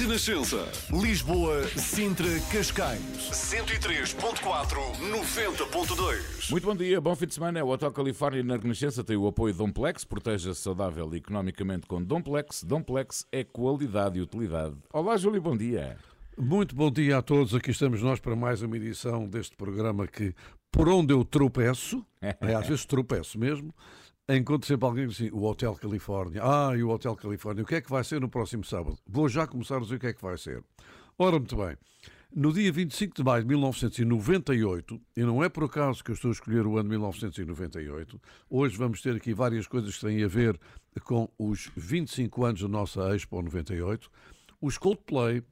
Renascença. Lisboa, Sintra, Cascais. 103.4, 90.2. Muito bom dia, bom fim de semana. O Hotel Califórnia na Renascença tem o apoio Domplex. Proteja-se saudável e economicamente com Domplex. Domplex é qualidade e utilidade. Olá, Júlio, bom dia. Muito bom dia a todos. Aqui estamos nós para mais uma edição deste programa que, por onde eu tropeço, é, às vezes tropeço mesmo, encontro sempre alguém diz assim, o Hotel Califórnia. Ah, e o Hotel Califórnia. O que é que vai ser no próximo sábado? Vou já começar a dizer o que é que vai ser. Ora, muito bem. No dia 25 de maio de 1998, e não é por acaso que eu estou a escolher o ano 1998, hoje vamos ter aqui várias coisas que têm a ver com os 25 anos da nossa Expo 98, os Coldplay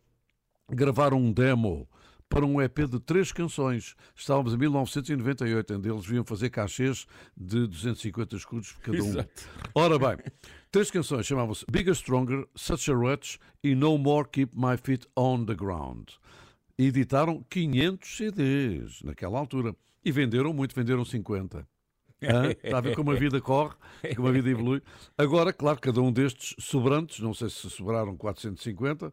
gravaram um demo para um EP de três canções. Estávamos em 1998, onde eles vinham fazer cachês de 250 escudos por cada um. Exato. Ora bem, três canções chamavam-se Bigger, Stronger, Such a Rush e No More Keep My Feet on the Ground. editaram 500 CDs naquela altura e venderam muito, venderam 50. Hã? Está a ver como a vida corre, como a vida evolui. Agora, claro, cada um destes sobrantes, não sei se sobraram 450,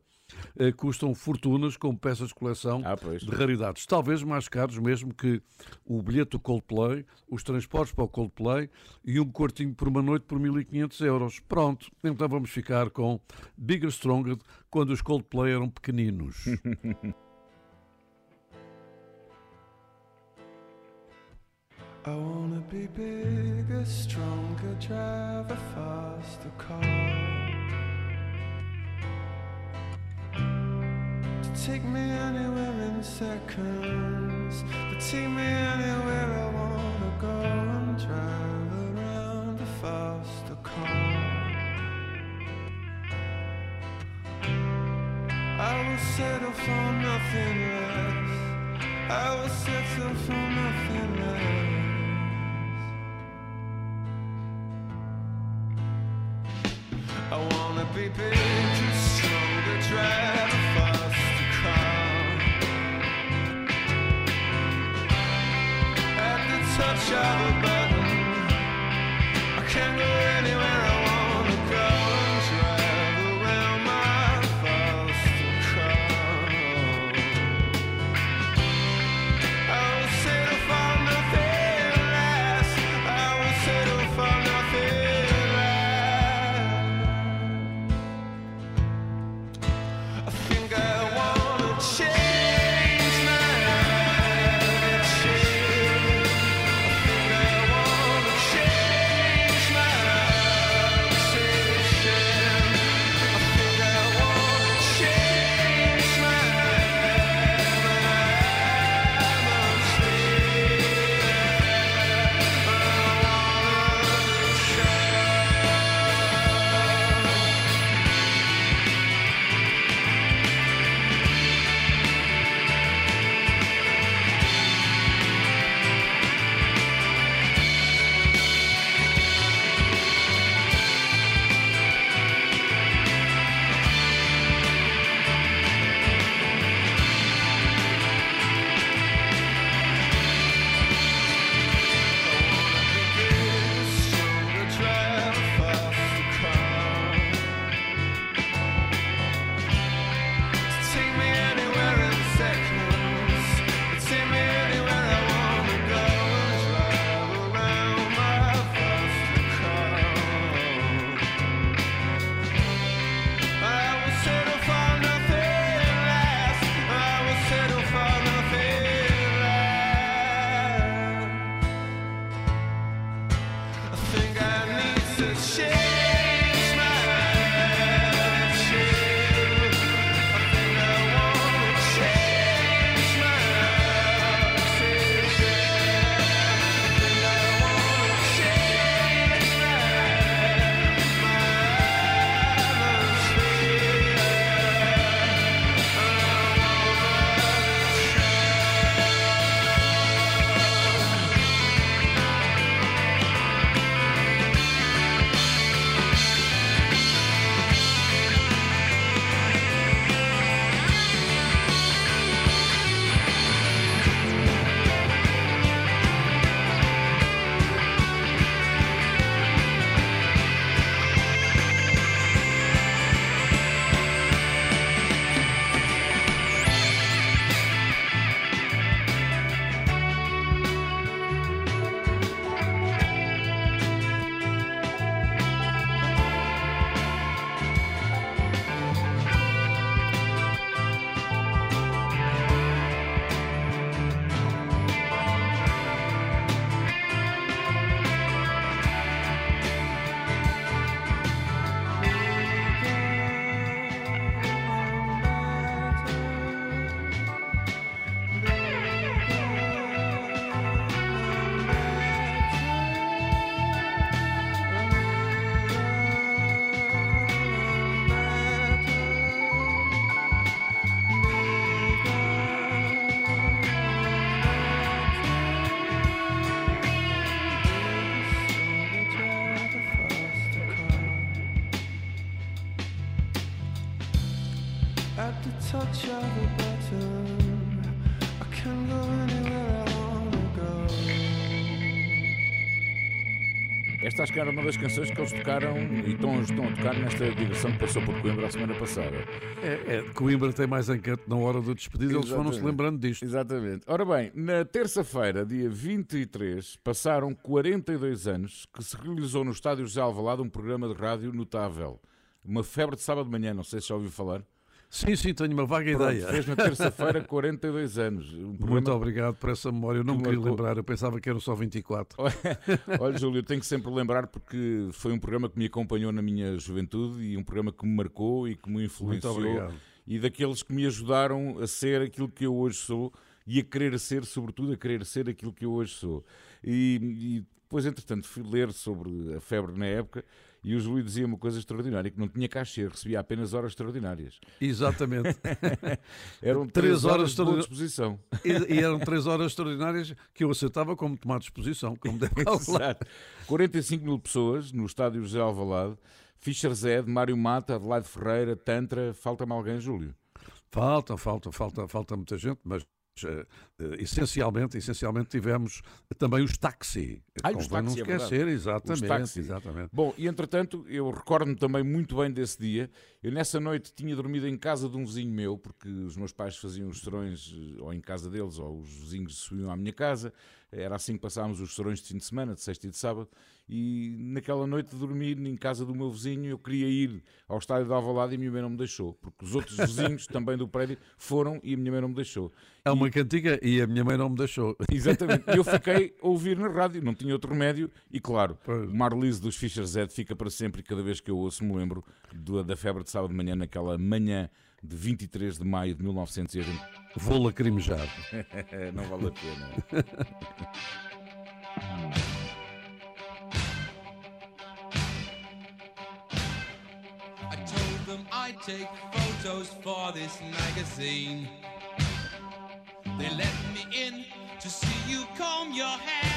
eh, custam fortunas como peças de coleção ah, de raridades. Talvez mais caros mesmo que o bilhete do Coldplay, os transportes para o Coldplay e um quartinho por uma noite por 1500 euros. Pronto, então vamos ficar com Bigger Stronger quando os Coldplay eram pequeninos. I wanna be bigger, stronger, drive a faster car. Take me anywhere in seconds. To take me anywhere I wanna go and drive around a faster car. I will settle for nothing less. I will settle for nothing less. I wanna be big, bigger, stronger, drive at the touch of a button. I can go anywhere I wanna go. Esta acho que era uma das canções que eles tocaram e estão, estão a tocar nesta digressão que passou por Coimbra a semana passada. É, é Coimbra tem mais encanto na hora do despedido, eles foram-se lembrando disto. Exatamente. Ora bem, na terça-feira, dia 23, passaram 42 anos que se realizou no estádio José Alvalade um programa de rádio notável. Uma febre de sábado de manhã, não sei se já ouviu falar. Sim, sim, tenho uma vaga Pronto, ideia. Fez na terça-feira 42 anos. Um Muito obrigado por essa memória. Eu não me queria lembrar, eu pensava que eram só 24. Olha, Júlio, eu tenho que sempre lembrar porque foi um programa que me acompanhou na minha juventude e um programa que me marcou e que me influenciou. Muito obrigado. E daqueles que me ajudaram a ser aquilo que eu hoje sou e a querer ser, sobretudo, a querer ser aquilo que eu hoje sou. E, e depois, entretanto, fui ler sobre a febre na época e o Júlio dizia uma coisa extraordinária, que não tinha cachê, recebia apenas horas extraordinárias. Exatamente. eram três, horas, horas de disposição. E, e, eram três horas extraordinárias que eu aceitava como tomar disposição, como deve calcular. 45 mil pessoas no estádio José Alvalade, Fischer Zed, Mário Mata, Adelaide Ferreira, Tantra, falta-me alguém, Júlio? Falta, falta, falta, falta muita gente, mas essencialmente, essencialmente tivemos também os táxi. Ah, os táxi, não é esquecer, é exatamente, exatamente. Bom, e entretanto, eu recordo-me também muito bem desse dia. Eu nessa noite tinha dormido em casa de um vizinho meu, porque os meus pais faziam os serões eh, ou em casa deles, ou os vizinhos subiam à minha casa. Era assim que passávamos os serões de fim de semana, de sexta e de sábado e naquela noite dormi em casa do meu vizinho. Eu queria ir ao estádio de Alvalade e a minha mãe não me deixou, porque os outros vizinhos também do prédio foram e a minha mãe não me deixou. É uma e... cantiga e a minha mãe não me deixou. Exatamente. Eu fiquei a ouvir na rádio, não tinha outro remédio e, claro, pois. o Marlise dos Fischer Z fica para sempre e cada vez que eu ouço me lembro da febre de sábado de manhã, naquela manhã de 23 de maio de 1980. Vou lacrimejar. não vale a pena. I take photos for this magazine. They let me in to see you comb your hair.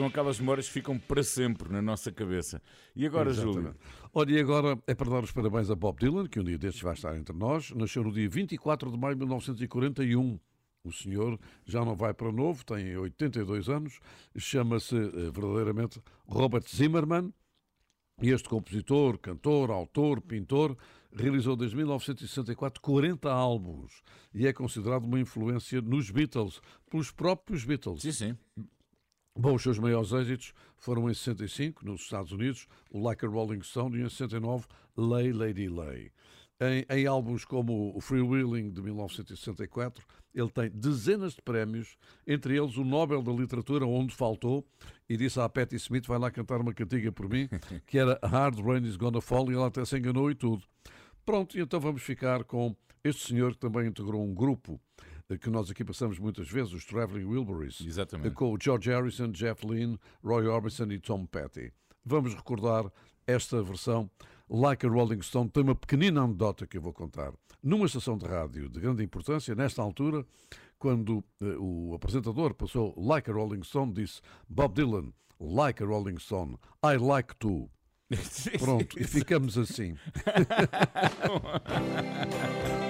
São aquelas memórias que ficam para sempre na nossa cabeça. E agora, Exatamente. Júlio? Olha, e agora é para dar os parabéns a Bob Dylan, que um dia destes vai estar entre nós. Nasceu no dia 24 de maio de 1941. O senhor já não vai para novo, tem 82 anos, chama-se eh, verdadeiramente Robert Zimmerman. E este compositor, cantor, autor, pintor, realizou desde 1964 40 álbuns e é considerado uma influência nos Beatles, pelos próprios Beatles. Sim, sim. Bom, os seus maiores êxitos foram em 65, nos Estados Unidos, o Like a Rolling Stone, e em 69, Lay Lady Lay. Em, em álbuns como o Free Wheeling, de 1964, ele tem dezenas de prémios, entre eles o Nobel da Literatura, onde faltou, e disse à Patti Smith, vai lá cantar uma cantiga por mim, que era Hard Rain is Gonna Fall, e ela até se enganou e tudo. Pronto, então vamos ficar com este senhor que também integrou um grupo que nós aqui passamos muitas vezes, os Traveling Wilburys, Exatamente. com o George Harrison, Jeff Lynne, Roy Orbison e Tom Petty. Vamos recordar esta versão. Like a Rolling Stone tem uma pequenina anedota que eu vou contar. Numa estação de rádio de grande importância, nesta altura, quando uh, o apresentador passou Like a Rolling Stone, disse Bob Dylan, Like a Rolling Stone, I like to. Pronto, e ficamos assim.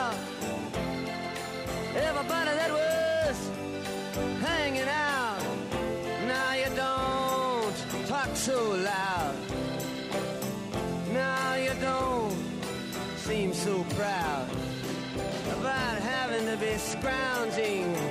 to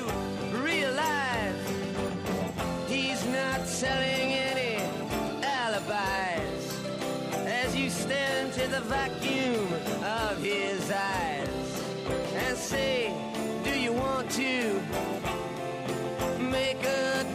say, Do you want to make a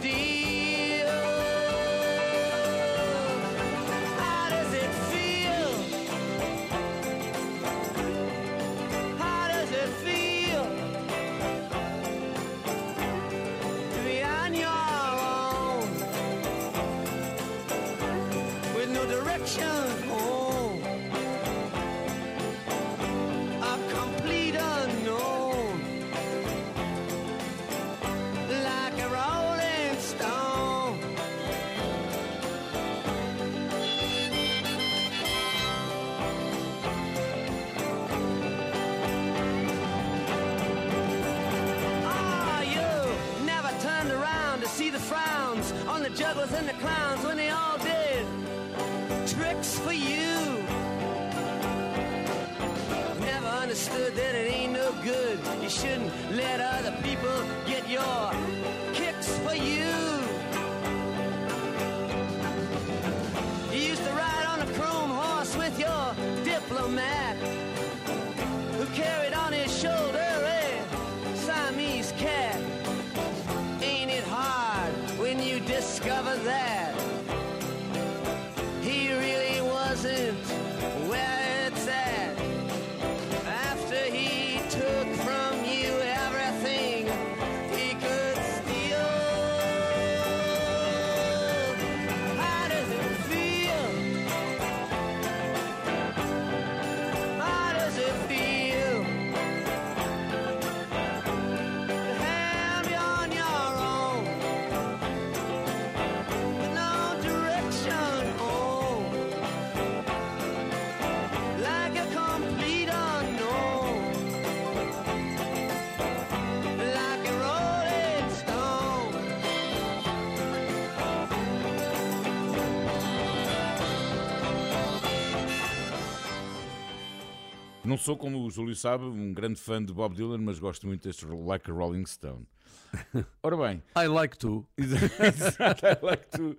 You shouldn't let other people get your Não sou, como o Júlio sabe, um grande fã de Bob Dylan, mas gosto muito deste Like a Rolling Stone. Ora bem, I like to. Exato, I like to.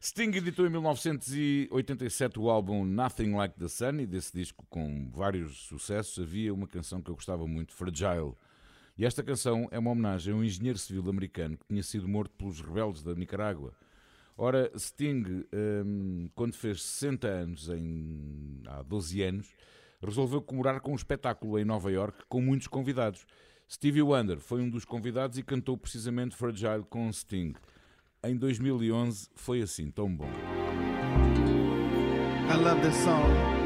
Sting editou em 1987 o álbum Nothing Like the Sun e desse disco com vários sucessos havia uma canção que eu gostava muito, Fragile. E esta canção é uma homenagem a um engenheiro civil americano que tinha sido morto pelos rebeldes da Nicarágua. Ora, Sting, hum, quando fez 60 anos, em, há 12 anos, resolveu comemorar com um espetáculo em Nova York com muitos convidados. Stevie Wonder foi um dos convidados e cantou precisamente Fragile com Sting. Em 2011 foi assim, tão bom. I love this song.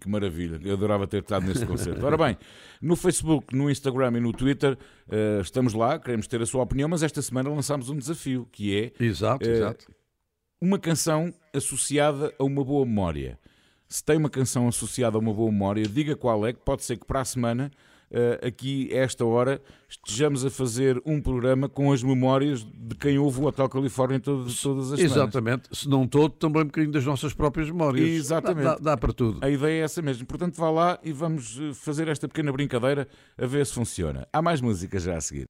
Que maravilha, eu adorava ter estado nesse concerto. Ora bem, no Facebook, no Instagram e no Twitter, uh, estamos lá, queremos ter a sua opinião, mas esta semana lançámos um desafio, que é exato, uh, exato. uma canção associada a uma boa memória. Se tem uma canção associada a uma boa memória, diga qual é, que pode ser que para a semana aqui, a esta hora, estejamos a fazer um programa com as memórias de quem ouve o Hotel Califórnia todas, todas as semanas. Exatamente, se não todo, também um bocadinho das nossas próprias memórias. Exatamente. Dá, dá, dá, para tudo. A ideia é essa mesmo. Portanto, vá lá e vamos eh, fazer esta pequena brincadeira a ver se funciona. Há mais música já a seguir.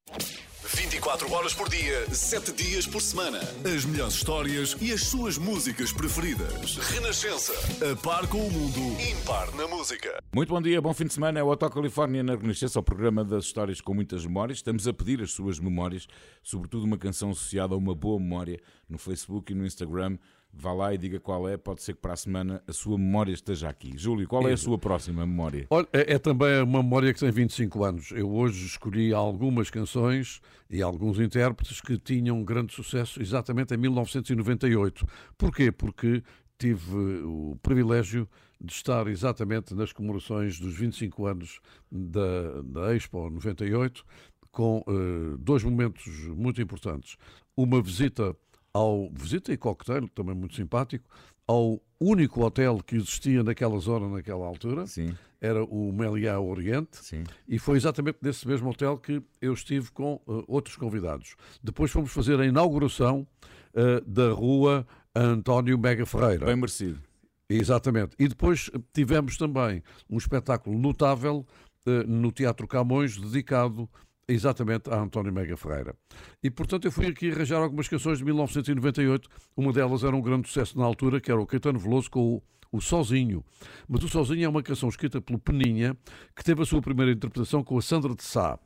24 horas por dia, 7 dias por semana. As melhores histórias e as suas músicas preferidas. Renascença. A par com o mundo, impar na música. Muito bom dia, bom fim de semana. É o Hotel Califórnia na Renascença, o programa das histórias com muitas memórias. Estamos a pedir as suas memórias, sobretudo uma canção associada a uma boa memória no Facebook e no Instagram. Vá lá e diga qual é, pode ser que para a semana a sua memória esteja aqui. Júlio, qual é a sua próxima memória? Olha, é, é, também uma memória que tem 25 anos. Eu hoje escolhi algumas canções e alguns intérpretes que tinham grande sucesso exatamente em 1998. Porquê? Porque tive o privilégio de estar exatamente nas comemorações dos 25 anos da, da Expo 98 com uh, dois momentos muito importantes. Uma visita ao visita e cocktail, também muito simpático, ao único hotel que existia naquela zona, naquela altura. Sim. Era o Meliá Oriente. Sim. E foi exatamente nesse mesmo hotel que eu estive com uh, outros convidados. Depois fomos fazer a inauguração uh, da rua António Mega Ferreira. Bem merecido. Exatamente. E depois tivemos também um espetáculo notável uh, no Teatro Camões, dedicado exatamente a António Mega Ferreira. E, portanto, eu fui aqui arranjar algumas canções de 1998. Uma delas era um grande sucesso na altura, que era o Caetano Veloso com o, o Sozinho. Mas o Sozinho é uma canção escrita pelo Peninha, que teve a sua primeira interpretação com a Sandra de Sá.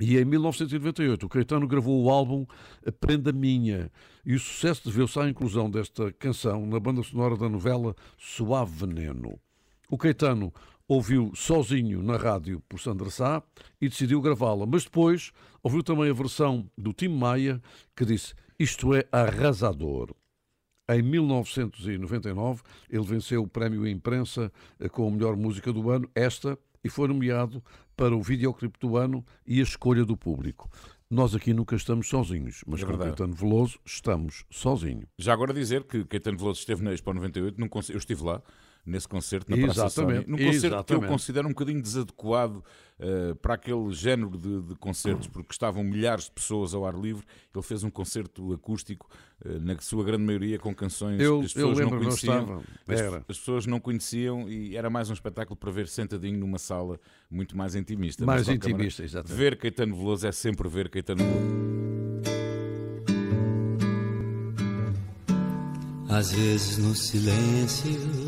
E em 1998 o Caetano gravou o álbum Prenda Minha e o sucesso deveu-se à inclusão desta canção na banda sonora da novela Suave Veneno. O Caetano ouviu sozinho na rádio por Sandra Sá e decidiu gravá-la, mas depois ouviu também a versão do Tim Maia que disse isto é arrasador. Em 1999 ele venceu o prémio Imprensa com a melhor música do ano, esta, e foi nomeado para o videoclipe do ano e a escolha do público. Nós aqui nunca estamos sozinhos, mas é com Caetano Veloso estamos sozinhos. Já agora dizer que Caetano Veloso esteve na Expo 98, eu estive lá, nesse concerto na Praça Exatamente. Num concerto Exatamente. que eu considero um bocadinho desadequado uh, para aquele género de, de, concertos, porque estavam milhares de pessoas ao ar livre. Ele fez um concerto acústico, uh, na sua grande maioria, com canções eu, que as pessoas não conheciam. Não as, as, pessoas não conheciam e era mais um espetáculo para ver sentadinho numa sala muito mais intimista. Mais intimista, exatamente. Ver Caetano Veloso é sempre ver Caetano Veloso. Às vezes no silêncio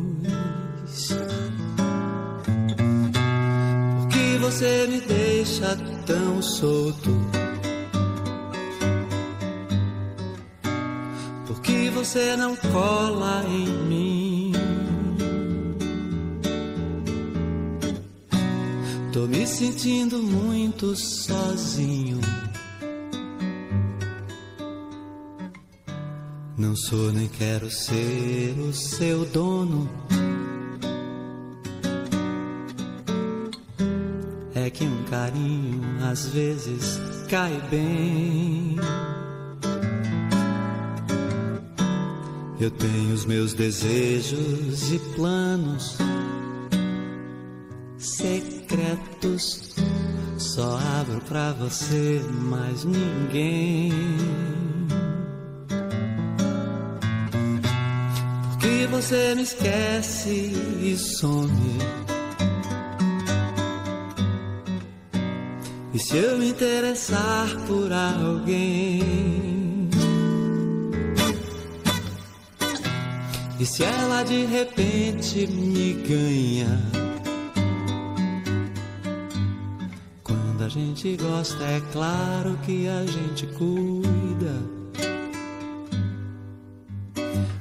você me deixa tão solto? Por que você não cola em mim? Tô me sentindo muito sozinho. Não sou nem quero ser o seu dono. Que um carinho às vezes cai bem. Eu tenho os meus desejos e planos secretos. Só abro pra você, mais ninguém. Porque você me esquece e some. E se eu me interessar por alguém? E se ela de repente me ganha? Quando a gente gosta, é claro que a gente cuida.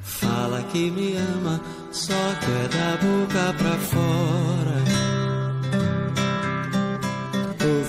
Fala que me ama, só quer da boca pra fora.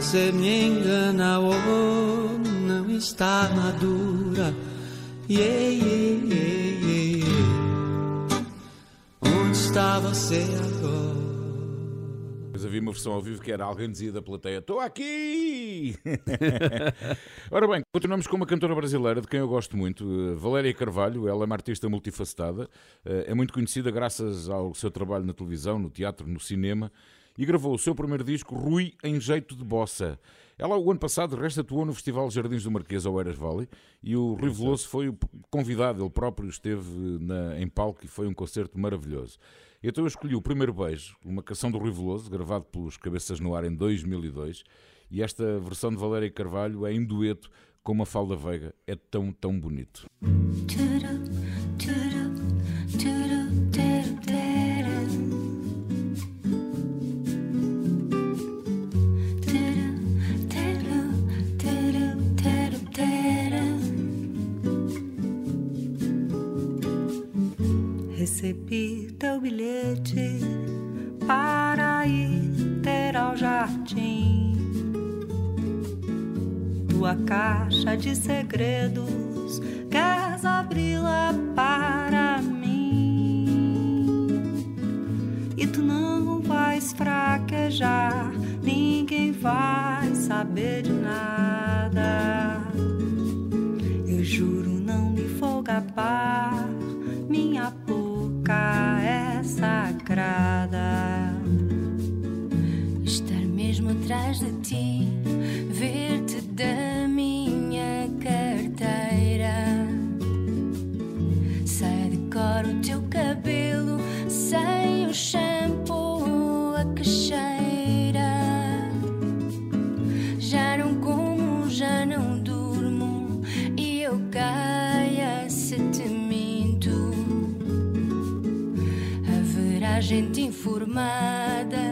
Você me engana, ou não está madura. Yeah, yeah, yeah, yeah. Onde está você agora? Mas havia uma versão ao vivo que era alguém dizia da plateia: Estou aqui! Ora bem, continuamos com uma cantora brasileira de quem eu gosto muito, Valéria Carvalho. Ela é uma artista multifacetada, eh, é muito conhecida graças ao seu trabalho na televisão, no teatro, no cinema e gravou o seu primeiro disco, Rui em Jeito de Bossa. Ela, o ano passado, de resto, atuou no Festival Jardins do Marquês, ao Eras Valley, e o Rui Veloso foi o convidado, ele próprio esteve na- em palco e foi um concerto maravilhoso. Então eu escolhi o Primeiro Beijo, uma canção do Rui Veloso, gravado pelos Cabeças no Ar em 2002, e esta versão de Valéria Carvalho é em dueto com uma Falda Veiga. É tão, tão bonito. Recebi teu bilhete para ir ter ao jardim. Tua caixa de segredos, queres abri-la para mim? E tu não vais fraquejar, ninguém vai saber de nada. Eu juro não me vou gabar, boca é sagrada. Estar mesmo atrás de ti, ver-te da minha carteira. Sai de cor o teu cabelo, gente informada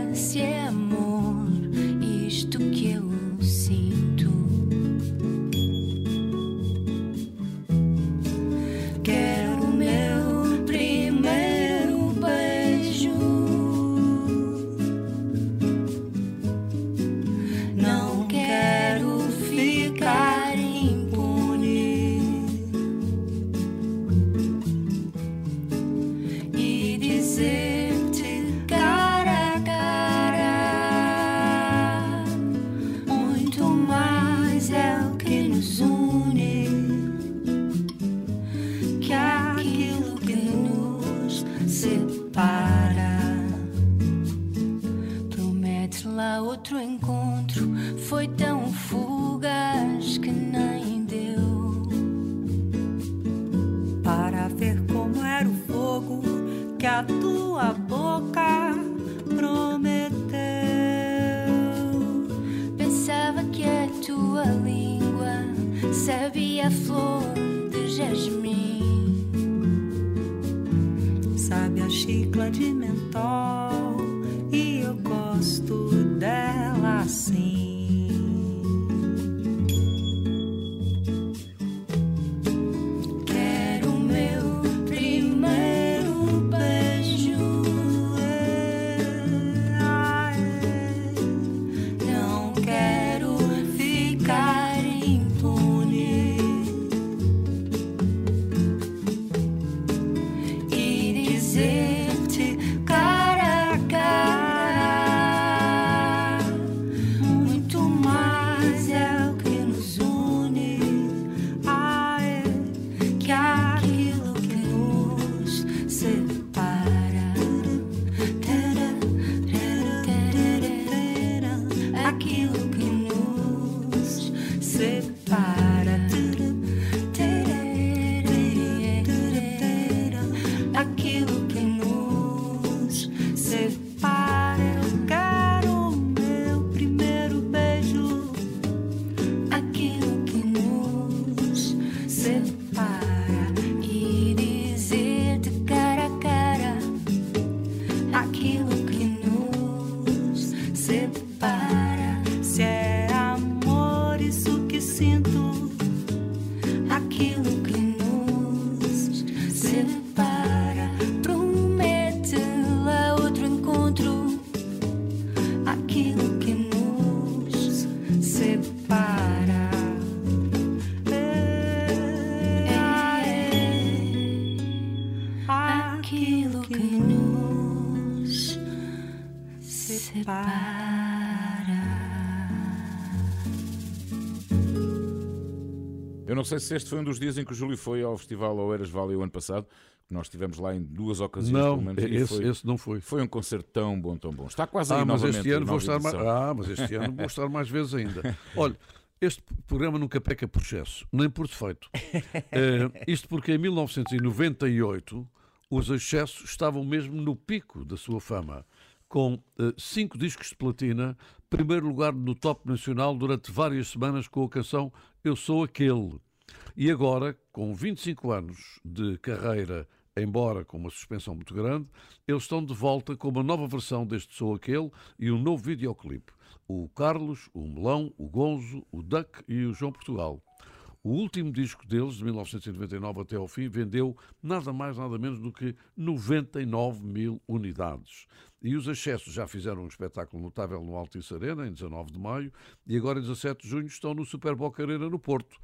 sei se este foi um dos dias em que o Júlio foi ao Festival Oeiras Valley o ano passado, nós estivemos lá em duas ocasiões, Não, pelo menos. e esse, foi, esse não foi. foi um concerto tão bom, tão bom. Está quase aí Ah, mas novamente. este ano vou estar mais. Ah, mas este ano vou estar mais vezes ainda. Olha, este programa nunca peca por excesso, nem por defeito. Eh, isto porque em 1998 os excessos estavam mesmo no pico da sua fama, com eh, cinco discos de platina, primeiro lugar no top nacional durante várias semanas com a canção Eu Sou Aquele. E agora, com 25 anos de carreira, embora com uma suspensão muito grande, eles estão de volta com uma nova versão deste Sou Aquele e um novo videoclipe. O Carlos, o Melão, o Gonzo, o Duck e o João Portugal. O último disco deles, de 1999 até ao fim, vendeu nada mais nada menos do que 99 mil unidades. E os excessos já fizeram um espetáculo notável no Altice Arena, em 19 de maio, e agora, em 17 de junho, estão no Super Boca Arena, no Porto.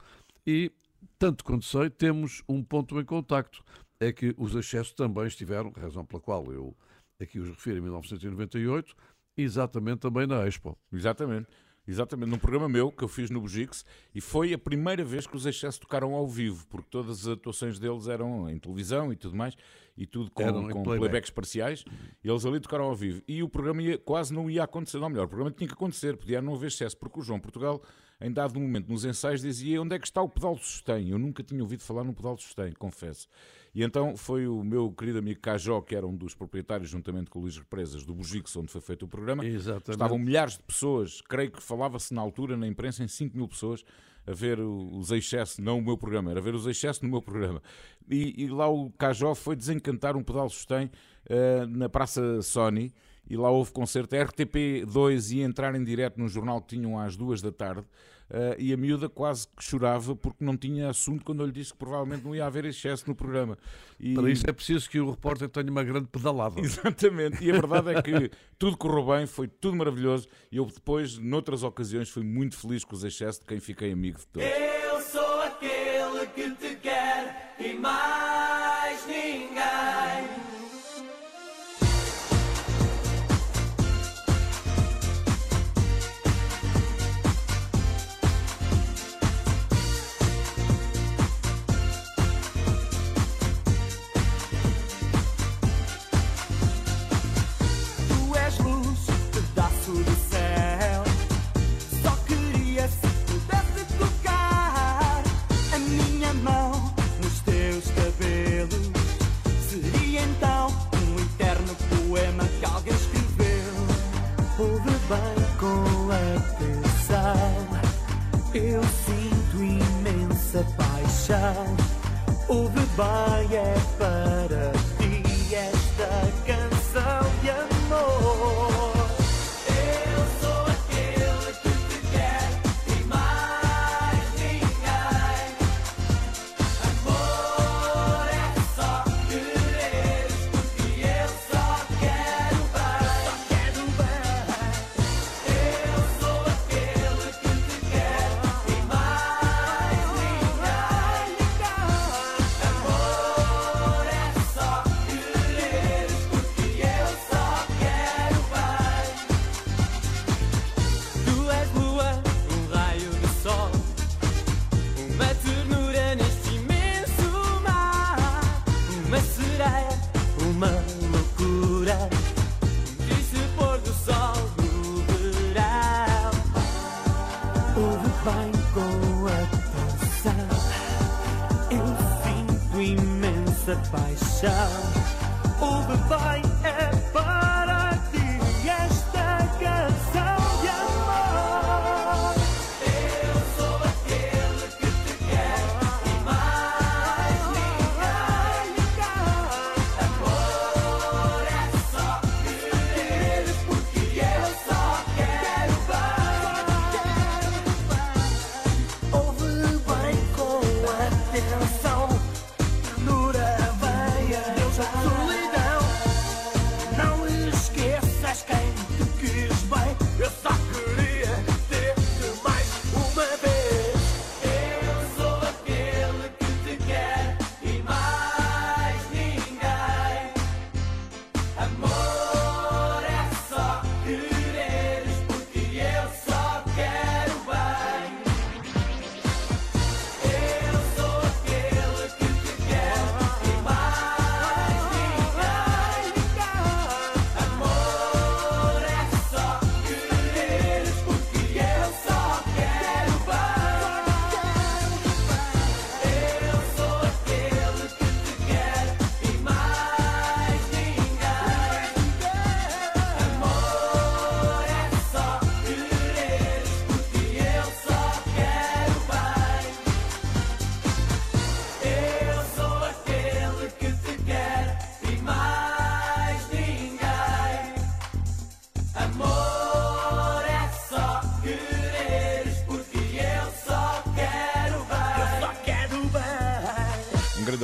E, tanto quanto sei, temos um ponto em contacto. É que os excessos também estiveram, razão pela qual eu aqui os refiro, em 1998, exatamente também na Expo. Exatamente. Exatamente, num programa meu que eu fiz no Bugix e foi a primeira vez que os Excessos tocaram ao vivo, porque todas as atuações deles eram em televisão e tudo mais, e tudo com, com playback. playbacks parciais, e eles ali tocaram ao vivo. E o programa ia- quase não ia acontecer, não, melhor, o programa tinha que acontecer, podia não haver excesso, porque o João Portugal, em dado momento, nos ensaios, dizia onde é que está o pedal de sustém. Eu nunca tinha ouvido falar no pedal de sustém, confesso. E então foi o meu querido amigo Cajó, que era um dos proprietários, juntamente com o Luís Represas, do Bugix, onde foi feito o programa. Exatamente. Estavam milhares de pessoas, creio que falava-se na altura na imprensa em 5 mil pessoas a ver os excessos, não o meu programa, era ver os excessos no meu programa. E, e lá o Cajó foi desencantar um pedal sustém eh, na Praça Sony e lá houve concerto. A RTP2 ia entrar em direto num jornal que tinham às duas da tarde eh, e a miúda quase que chorava porque não tinha assunto quando eu lhe disse que provavelmente não ia haver excesso no programa. E... Para isso é preciso que o repórter tenha uma grande pedalada. Exatamente, e a verdade é que tudo correu bem, foi tudo maravilhoso e eu depois, noutras ocasiões, fui muito feliz com os excessos de quem fiquei amigo de todos. Eu sou aquele que te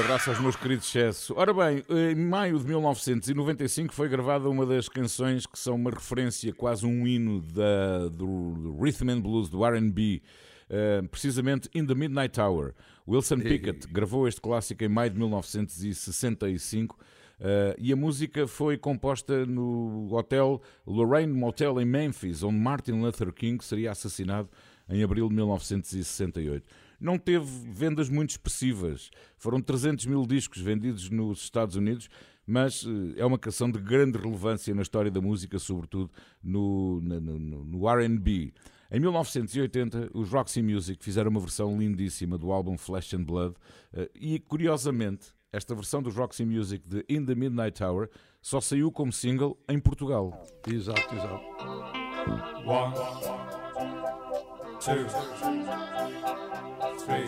grande abraço aos meus queridos excesso. Ora bem, em maio de 1995 foi gravada uma das canções que são uma referência, quase um hino da, do Rhythm and Blues, do R&B, uh, precisamente In the Midnight Hour. Wilson Pickett gravou este clássico em maio de 1965 Uh, e a música foi composta no hotel Lorraine Motel em Memphis, onde Martin Luther King seria assassinado em abril de 1968. Não teve vendas muito expressivas, foram 300 mil discos vendidos nos Estados Unidos, mas uh, é uma canção de grande relevância na história da música, sobretudo no, no, no, RB. Em 1980, os Roxy Music fizeram uma versão lindíssima do álbum Flesh and Blood uh, e, curiosamente, esta versão dos Roxy Music de In the Midnight Hour só saiu como single em Portugal. Exato, exato. One, two, three,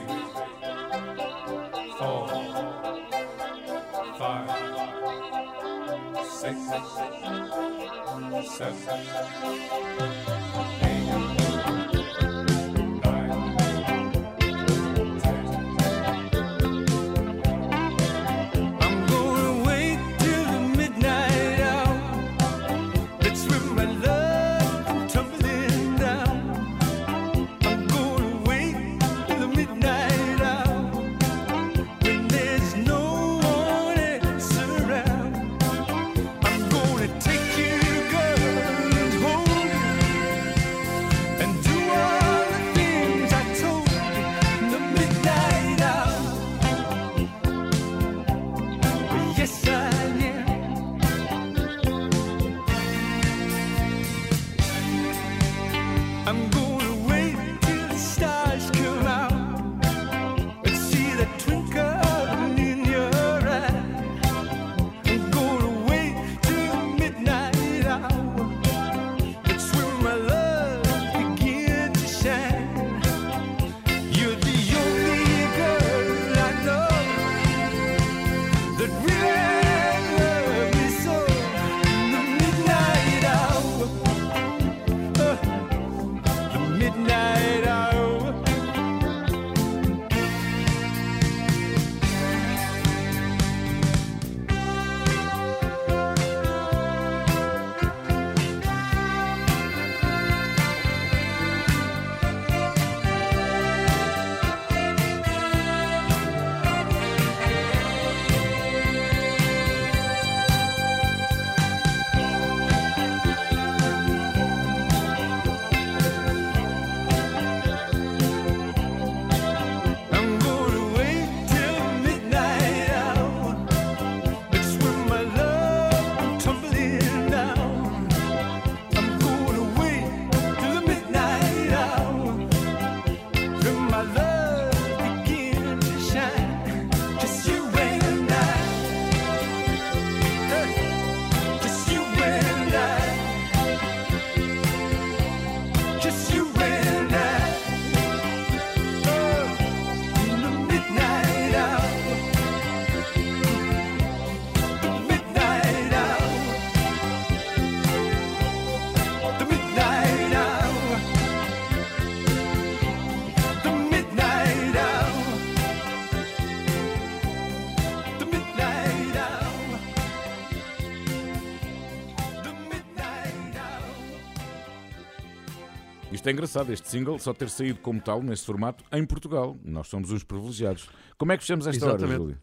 four, five, six, seven, Isto é engraçado, este single só ter saído como tal, neste formato, em Portugal. Nós somos uns privilegiados. Como é que fechamos esta hora, Exatamente. Júlio?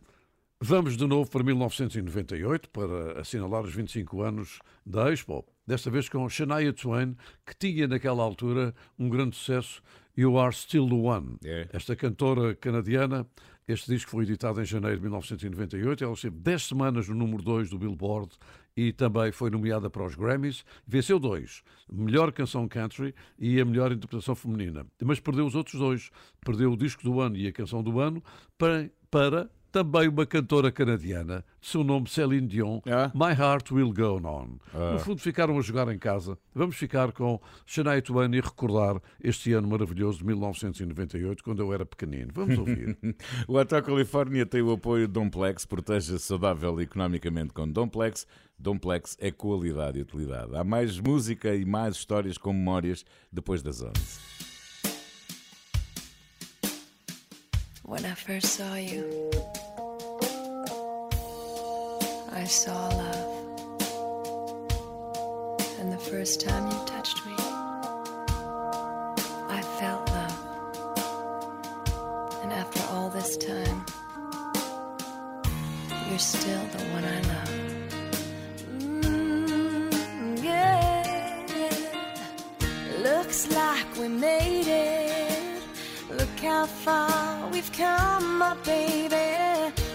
Vamos de novo para 1998 para assinalar os 25 anos da Expo. Desta vez com Shania Twain, que tinha naquela altura um grande sucesso, You Are Still the One. É. Esta cantora canadiana, este disco foi editado em janeiro de 1998. Ela esteve 10 semanas no número 2 do Billboard e também foi nomeada para os Grammys. Venceu dois: melhor canção country e a melhor interpretação feminina. Mas perdeu os outros dois. Perdeu o disco do ano e a canção do ano para, para também uma cantora canadiana, de seu nome Celine Dion, Ah. My Heart Will Go On. Ah. No fundo, ficaram a jogar em casa. Vamos ficar com Shania Twain e recordar este ano maravilhoso de 1998, quando eu era pequenino. Vamos ouvir. O Hotel Califórnia tem o apoio de Domplex, proteja-se saudável e economicamente com Domplex. Domplex é qualidade e utilidade. Há mais música e mais histórias com memórias depois das 11. When I first saw you, I saw love. And the first time you touched me, I felt love. And after all this time, you're still the one I love. Mm, yeah. Looks like we made it. Look how far we've come, my baby.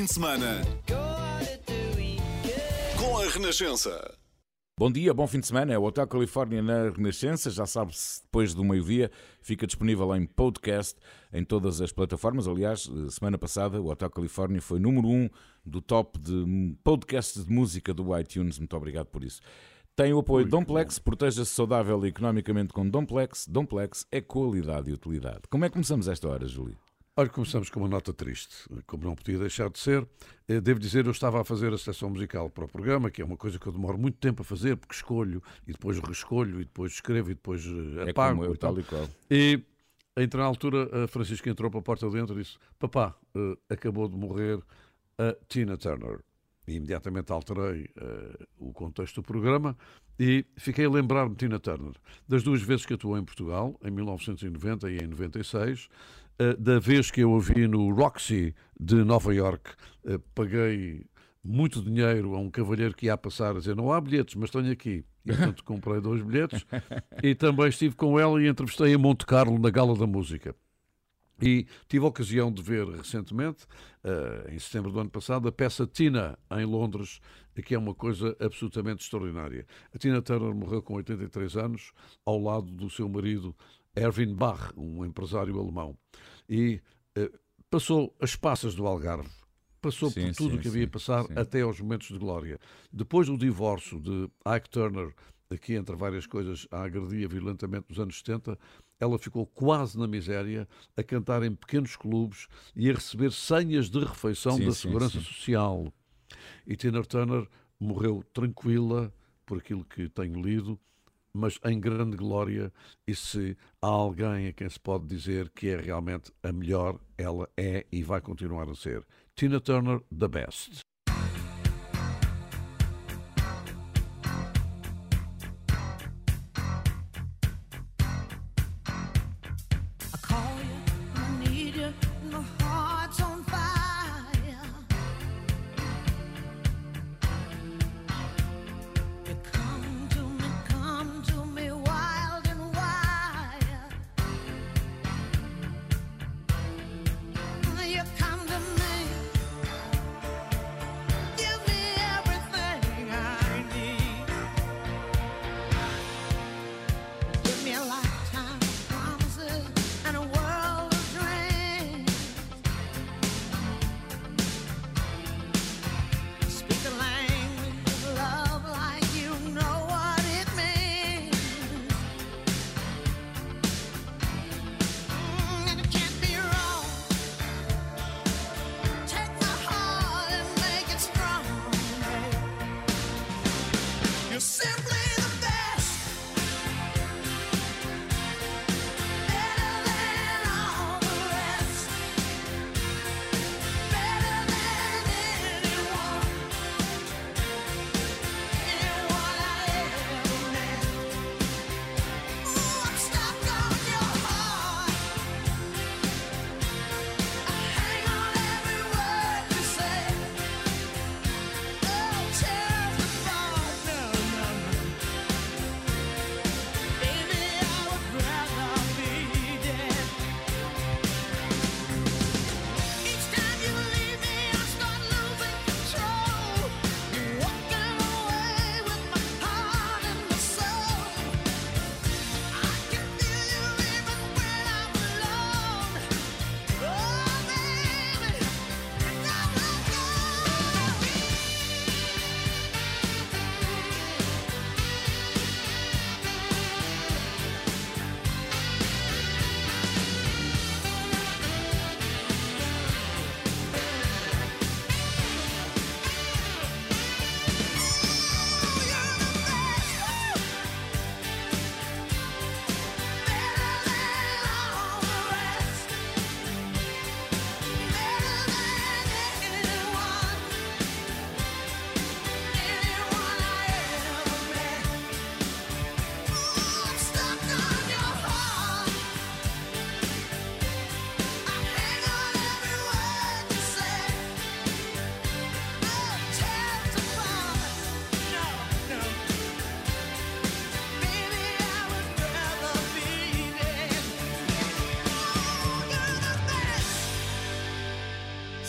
fim de semana com a Renascença. Bom dia, bom fim de semana. É o Hotel Califórnia na Renascença. Já sabe-se, depois do meio-dia, fica disponível em podcast em todas as plataformas. Aliás, eh, semana passada, o Hotel Califórnia foi número 1 um do top de podcasts de música do iTunes. Muito obrigado por isso. Tem o apoio de Domplex, proteja-se saudável e economicamente com Domplex. Domplex é qualidade e utilidade. Como é que começamos esta hora, Júlio? Olha, começamos com uma nota triste, como não podia deixar de ser. Eh, Devo dizer, eu estava a fazer a seleção musical para o programa, que é uma coisa que eu demoro muito tempo a fazer, porque escolho e depois reescolho e depois escrevo e depois eh, É apago. eu, e tal. tal e qual. E entre na altura, a Francisca entrou para a porta dentro e disse: Papá, eh, acabou de morrer a Tina Turner. E imediatamente alterei eh, o contexto do programa e fiquei a lembrar-me de Tina Turner, das duas vezes que atuou em Portugal, em 1990 e em 96, eh, da vez que eu a vi no Roxy de Nova York, eh, paguei muito dinheiro a um cavalheiro que ia a passar a dizer não há bilhetes, mas tenho aqui. E, portanto, comprei dois bilhetes. E também estive com ela e entrevistei a Monte Carlo na Gala da Música. E tive a ocasião de ver recentemente, eh, em setembro do ano passado, a peça Tina, em Londres, que é uma coisa absolutamente extraordinária. A Tina Turner morreu com 83 anos, ao lado do seu marido Erwin Bach, um empresário alemão. E eh, passou as passas do Algarve, passou Sim, por tudo o que havia sim, passar sim. até aos momentos de glória. Depois do divórcio de Ike Turner aqui entre várias coisas, a agredia violentamente nos anos 70, ela ficou quase na miséria a cantar em pequenos clubes e a receber senhas de refeição da Segurança. Social. E Tina Turner morreu tranquila, por aquilo que tenho lido, mas em grande glória. E se há alguém a quem se pode dizer que é realmente a melhor, ela é e vai continuar a ser. Tina Turner, the best.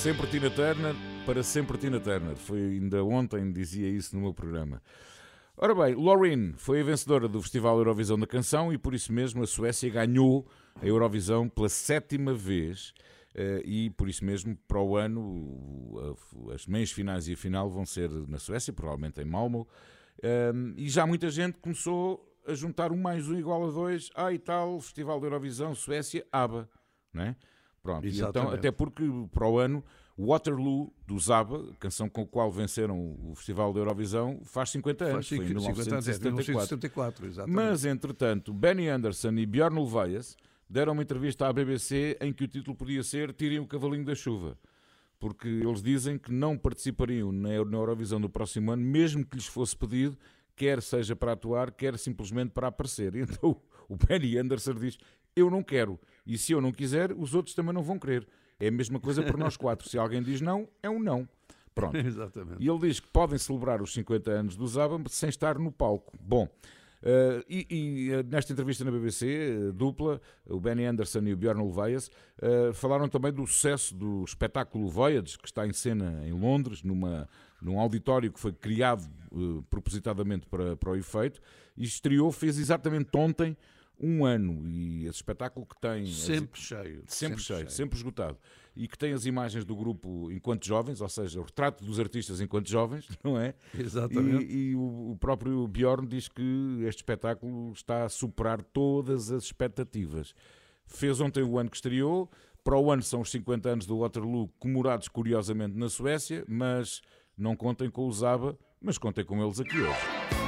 Sempre Tina Turner, para sempre Tina Turner. Foi ainda ontem, dizia isso no meu programa. Ora bem, Loreen foi a vencedora do Festival Eurovisão da Canção e por isso mesmo a Suécia ganhou a Eurovisão pela sétima vez. eh, E por isso mesmo, para o ano, as meias finais e a final vão ser na Suécia, provavelmente em Malmo. Um, e já muita gente começou a juntar um mais um igual a dois. Ah, e tal, Festival da Eurovisão, Suécia, ABBA. Não é? Pronto, então, até porque para o ano, Waterloo, do ABBA, canção com a qual venceram o Festival da Eurovisão, faz 50 anos. Faz foi em 50 anos, é, 1974. 1974, exatamente. Mas, entretanto, Benny Anderson e Björn Ulvaeus deram uma entrevista à BBC em que o título podia ser Tirem o Cavalinho da Chuva. Porque eles dizem que não participariam na Euro- na Eurovisão do próximo ano, mesmo que lhes fosse pedido, quer seja para atuar, quer simplesmente para aparecer. Então o Benny Anderson diz: Eu não quero. E se eu não quiser, os outros também não vão querer. É a mesma coisa para nós quatro. Se alguém diz não, é um não. Pronto. Exatamente. E ele diz que podem celebrar os 50 anos do Zaba sem estar no palco. Bom, eh, e, e, eh, nesta entrevista na BBC, eh, dupla, o Benny Anderson e o Bjorn Ulvaeus eh, falaram também do sucesso do espetáculo Voyage, que está em cena em Londres, numa, num auditório que foi criado propositadamente para, para o efeito, e estreou, fez exatamente ontem um ano. E esse espetáculo que tem. Sempre cheio. Sempre, cheio, sempre esgotado. e que tem as imagens do grupo enquanto jovens, ou seja, o retrato dos artistas enquanto jovens, não é? Exatamente. E, e o, o próprio Bjorn diz que este espetáculo está a superar todas as expectativas. Fez ontem o ano que estreou, para o ano são os 50 anos do Waterloo, comemorados curiosamente na Suécia, mas não contem com os ABBA, mas contem com eles aqui hoje.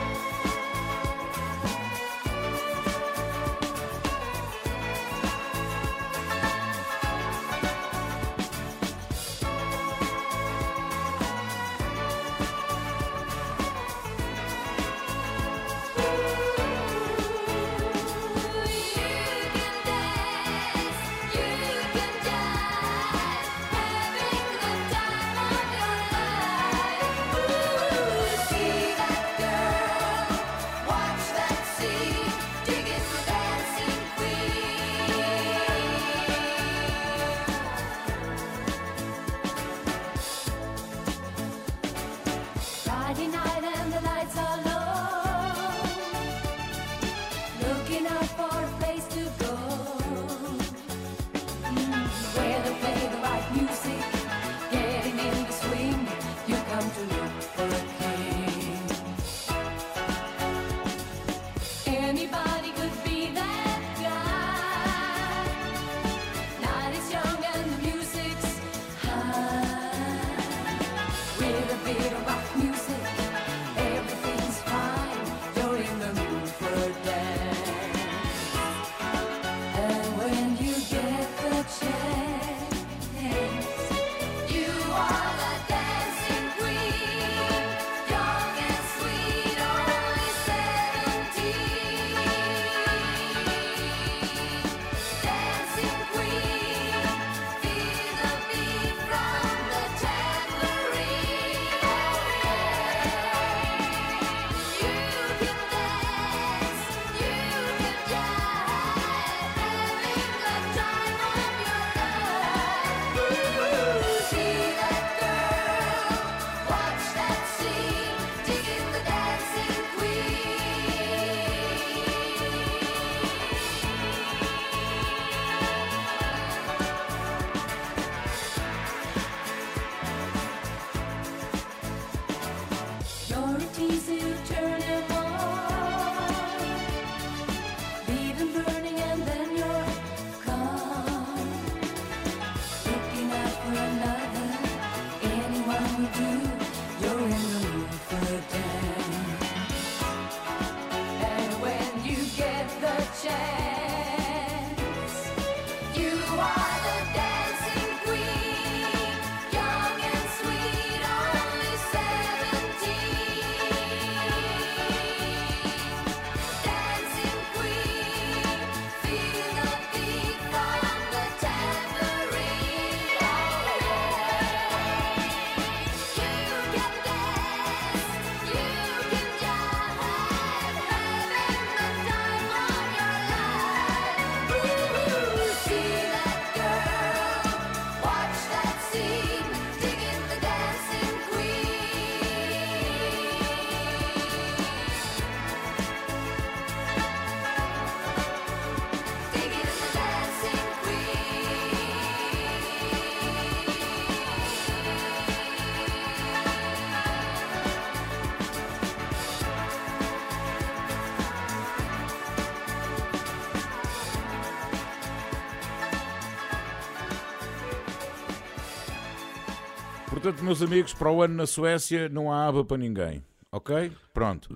Portanto, meus amigos, para o ano na Suécia não há aba para ninguém. Ok? Pronto.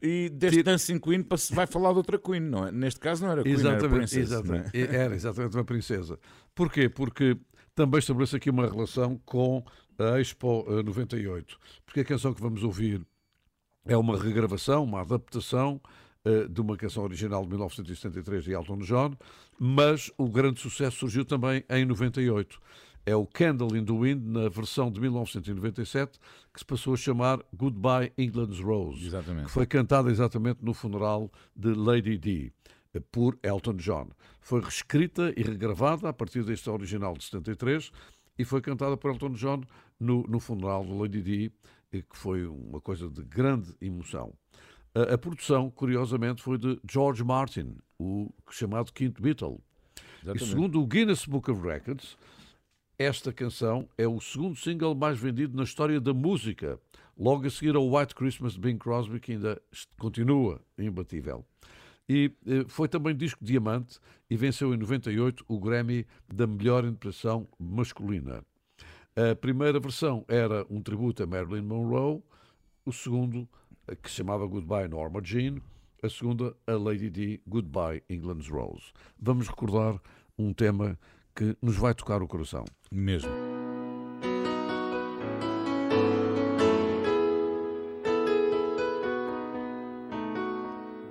E deste Dancing Queen vai falar de outra Queen, não é? Neste caso não era Queen, era Exatamente, Princess. não é? exatamente. Era exatamente uma princesa. Porquê? Porque também estabelece aqui uma relação com a Expo eh, 98. Porque a canção que vamos ouvir é uma regravação, uma adaptação eh, de uma canção original de 1973 de Elton John, mas o grande sucesso surgiu também em 98. É o Candle in the Wind, na versão de 1997, que se passou a chamar Goodbye England's Rose, Exatamente. que foi cantada exatamente no funeral de Lady Di por Elton John. Foi reescrita e regravada a partir deste original de 73 e foi cantada por Elton John no, no funeral de Lady Di, que foi uma coisa de grande emoção. A, a produção, curiosamente, foi de George Martin, o chamado quinto Beatle. E Exatamente. segundo o Guinness Book of Records, Esta canção é o segundo single mais vendido na história da música, logo a seguir ao White Christmas de Bing Crosby, que ainda continua imbatível. E eh, foi também disco diamante e venceu em 98 o Grammy da melhor interpretação masculina. A primeira versão era um tributo a Marilyn Monroe, o segundo, eh, que se chamava Goodbye Norma Jean, a segunda, a Lady D, Goodbye England's Rose. Vamos recordar um tema que nos vai tocar o coração. Mesmo.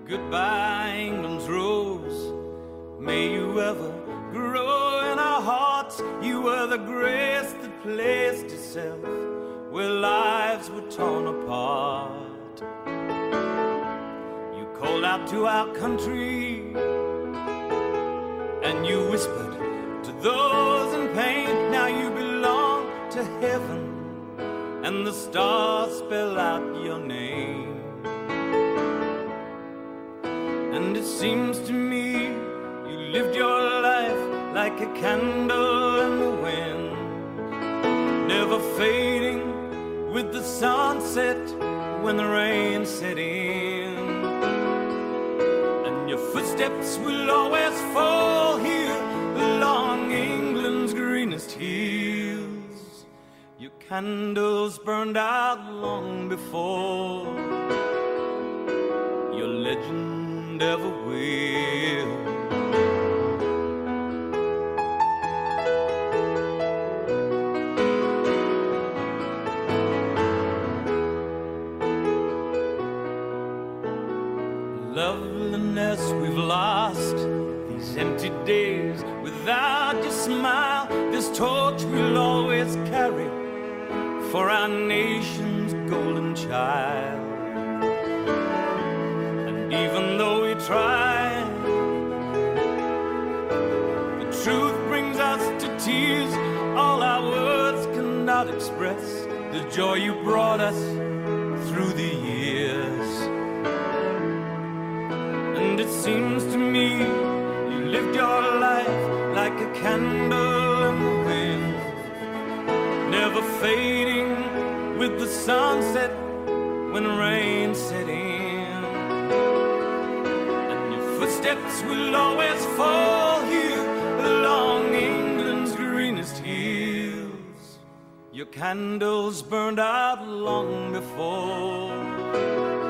Goodbye, England's rose. May you ever grow in our hearts. You were the grace that placed itself where lives were torn apart. You called out to our country and you whispered those in pain. Now you belong to heaven, and the stars spell out your name. And it seems to me you lived your life like a candle in the wind, never fading with the sunset when the rain set in. And your footsteps will always fall candles burned out long before your legend ever will. Loveliness we've lost these empty days without your smile. This torch we'll always carry for our nation's golden child. And even though we try, the truth brings us to tears. All our words cannot express the joy you brought us through the years. And it seems to me you lived your life like a candle never fading with the sunset when rain set in. And your footsteps will always fall here along England's greenest hills. Your candles burned out long before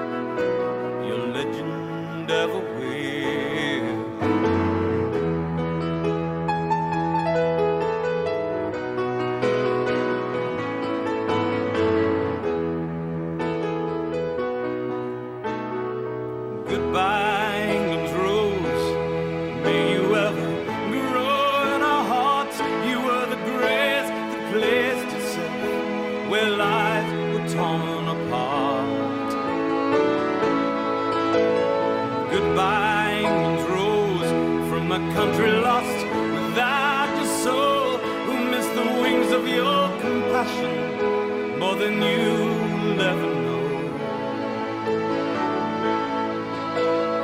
than you'll ever know.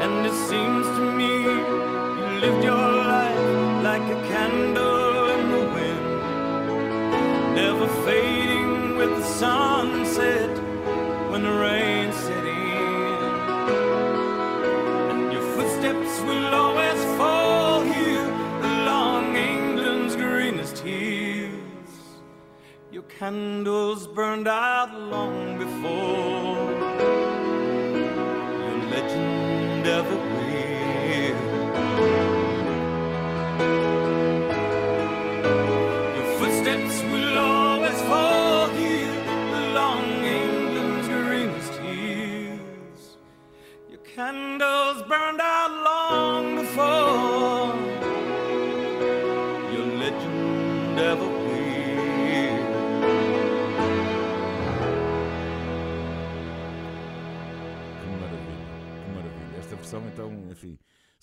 And it seems to me you lived your life like a candle in the wind, never fading with the sunset when the rain set in. And your footsteps will always candles burned out long before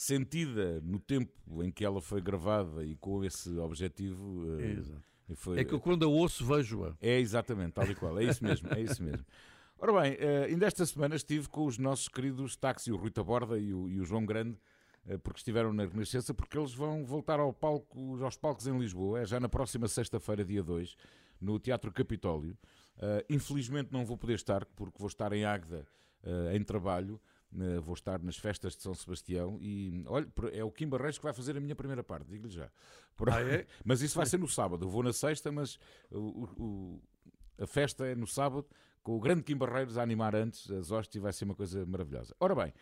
sentida no tempo em que ela foi gravada e com esse objetivo. Exato. foi- É que eu quando a ouço vejo-a. É exatamente, tal e qual, é isso mesmo, é isso mesmo. Ora bem, eh, ainda esta semana estive com os nossos queridos táxi, o Rui Taborda e o, e o João Grande, eh, porque estiveram na Renascença, porque eles vão voltar ao palco, aos palcos em Lisboa, é já na próxima sexta-feira, dia 2, no Teatro Capitólio. Uh, infelizmente não vou poder estar, porque vou estar em Águeda uh, em trabalho, vou estar nas festas de São Sebastião e, olha, é o Kim Barreiros que vai fazer a minha primeira parte, digo-lhe já. Por- Ah, é? mas isso vai ser no sábado, eu vou na sexta, mas o- o- a festa é no sábado, com o grande Kim Barreiros a animar antes as hóstias e vai ser uma coisa maravilhosa. Ora bem,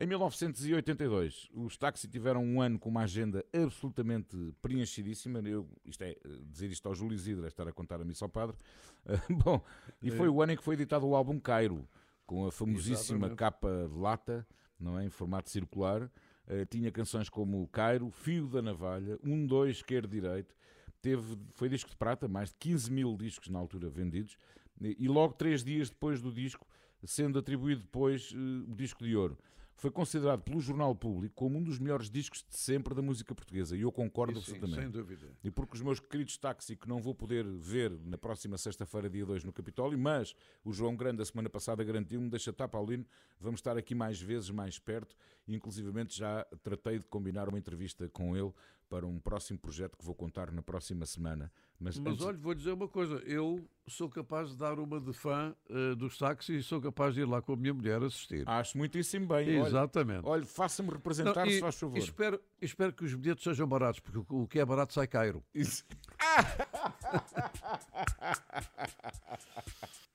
em 1982, os táxi tiveram um ano com uma agenda absolutamente preenchidíssima. Eu, isto é, eh, dizer isto ao Júlio Isidro, é estar a contar a missa ao padre. Bom, e foi o ano em que foi editado o álbum Cairo, com a famosíssima Exatamente. capa de lata, não é, em formato circular. Eh, tinha canções como Cairo, Fio da Navalha, Um, Dois, Esquerdo, Direito. Teve, foi disco de prata, mais de 15 mil discos na altura vendidos. E e logo três dias depois do disco, sendo atribuído depois eh, o disco de ouro. Foi considerado pelo Jornal Público como um dos melhores discos de sempre da música portuguesa. E eu concordo Isso sim, absolutamente. sem dúvida. E porque os meus queridos táxi, que não vou poder ver na próxima sexta-feira, dia 2, no Capitólio, mas o João Grande, a semana passada, garantiu-me, deixa estar, Paulino, vamos estar aqui mais vezes, mais perto, e inclusivamente já tratei de combinar uma entrevista com ele para um próximo projeto que vou contar na próxima semana. Mas, Mas antes- olha, vou dizer uma coisa, eu sou capaz de dar uma de fã eh, dos táxis e sou capaz de ir lá com a minha mulher assistir. acho muitíssimo bem. Olha, Exatamente. Olha, faça-me Não, representar, e- se faz favor. espero, espero que os bilhetes sejam baratos, porque o- o que é barato sai Cairo. Isso.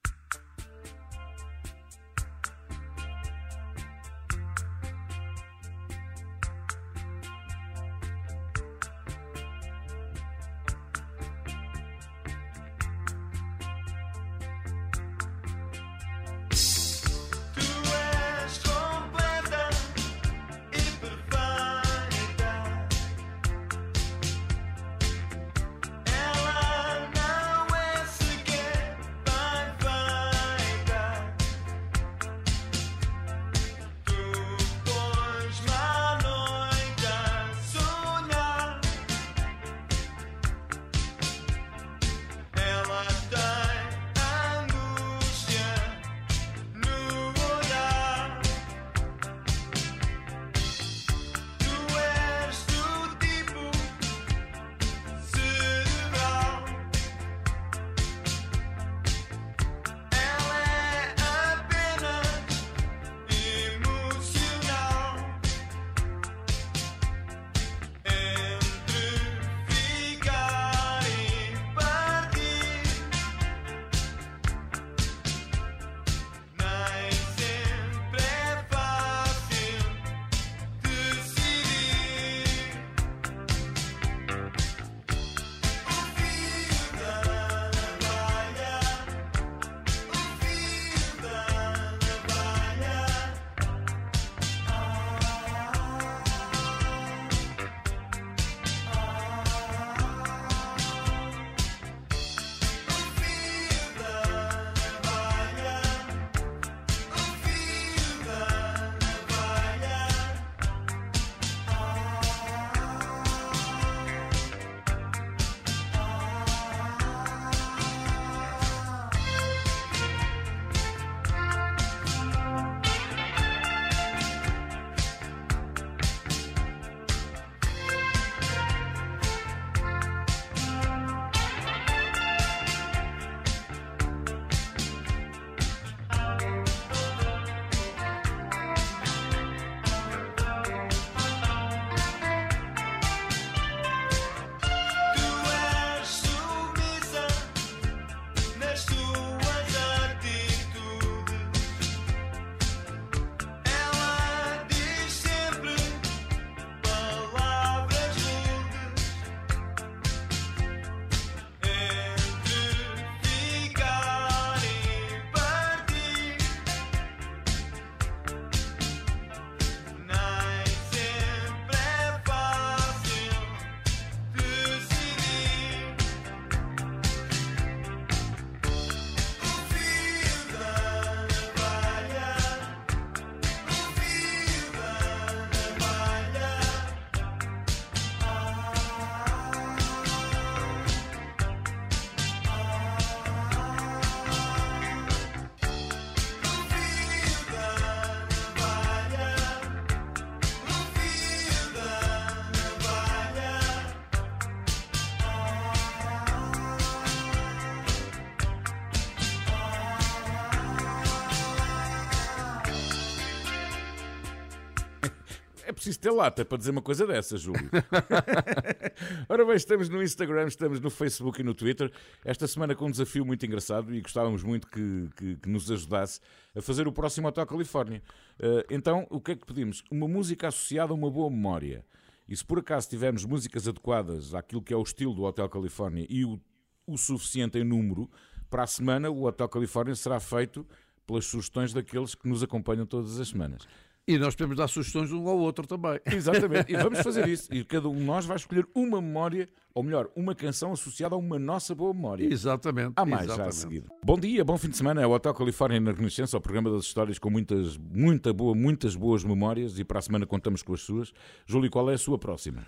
preciso ter lata para dizer uma coisa dessa, Júlio. Ora bem, estamos no Instagram, estamos no Facebook e no Twitter. Esta semana com um desafio muito engraçado e gostávamos muito que, que- que nos ajudasse a fazer o próximo Hotel Califórnia. Eh, então, o que é que pedimos? Uma música associada a uma boa memória. E se por acaso tivermos músicas adequadas àquilo que é o estilo do Hotel Califórnia e o, o suficiente em número, para a semana o Hotel Califórnia será feito pelas sugestões daqueles que nos acompanham todas as semanas. E nós podemos dar sugestões um ao outro também. Exatamente, e vamos fazer isso. E cada um de nós vai escolher uma memória, ou melhor, uma canção associada a uma nossa boa memória. Exatamente. Há mais já a exatamente. seguir. Bom dia, bom fim de semana. É o Hotel Califórnia na Renascença, o programa das histórias com muitas, muita boa, muitas boas memórias e para a semana contamos com as suas. Júlio, qual é a sua próxima?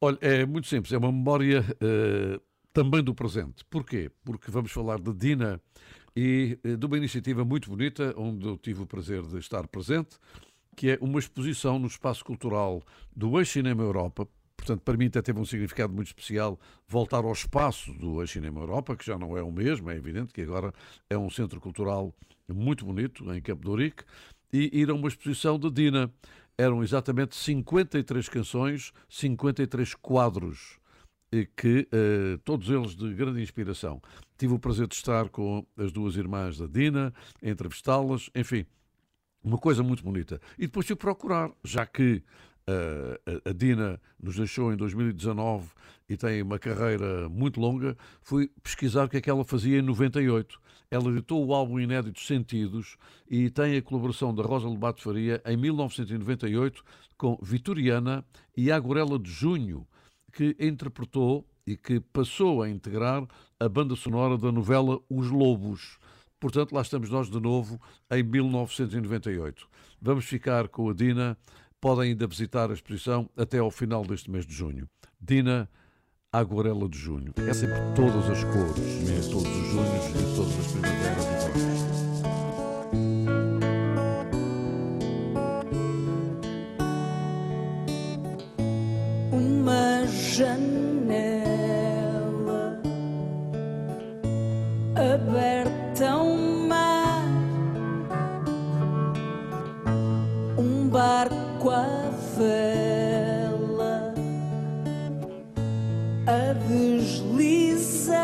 Olha, é muito simples, é uma memória eh, também do presente. Porquê? Porque vamos falar de Dina e eh, de uma iniciativa muito bonita, onde eu tive o prazer de estar presente, que é uma exposição no Espaço Cultural do Ex-Cinema Europa. Portanto, para mim até teve um significado muito especial voltar ao espaço do Ex-Cinema Europa, que já não é o mesmo, é evidente que agora é um centro cultural muito bonito, em Campo de e ir a uma exposição de Dina. Eram exatamente 53 canções, 53 quadros, que eh, todos eles de grande inspiração. Tive o prazer de estar com as duas irmãs da Dina, entrevistá-las, enfim, uma coisa muito bonita. E depois fui procurar, já que eh, a Dina nos deixou em 2019 e tem uma carreira muito longa, fui pesquisar o que é que ela fazia em 98. Ela editou o álbum inédito Sentidos e tem a colaboração da Rosa Lobato Faria em 1998 com Vitoriana e Agorela de Junho, que interpretou e que passou a integrar a banda sonora da novela Os Lobos. Portanto, lá estamos nós de novo em 1998. Vamos ficar com a Dina. Podem ainda visitar a exposição até ao final deste mês de junho. Dina Aguarela de Junho. É sempre todas as cores, todos os junhos e todas as primaveras uma janela aberta vela a deslizar.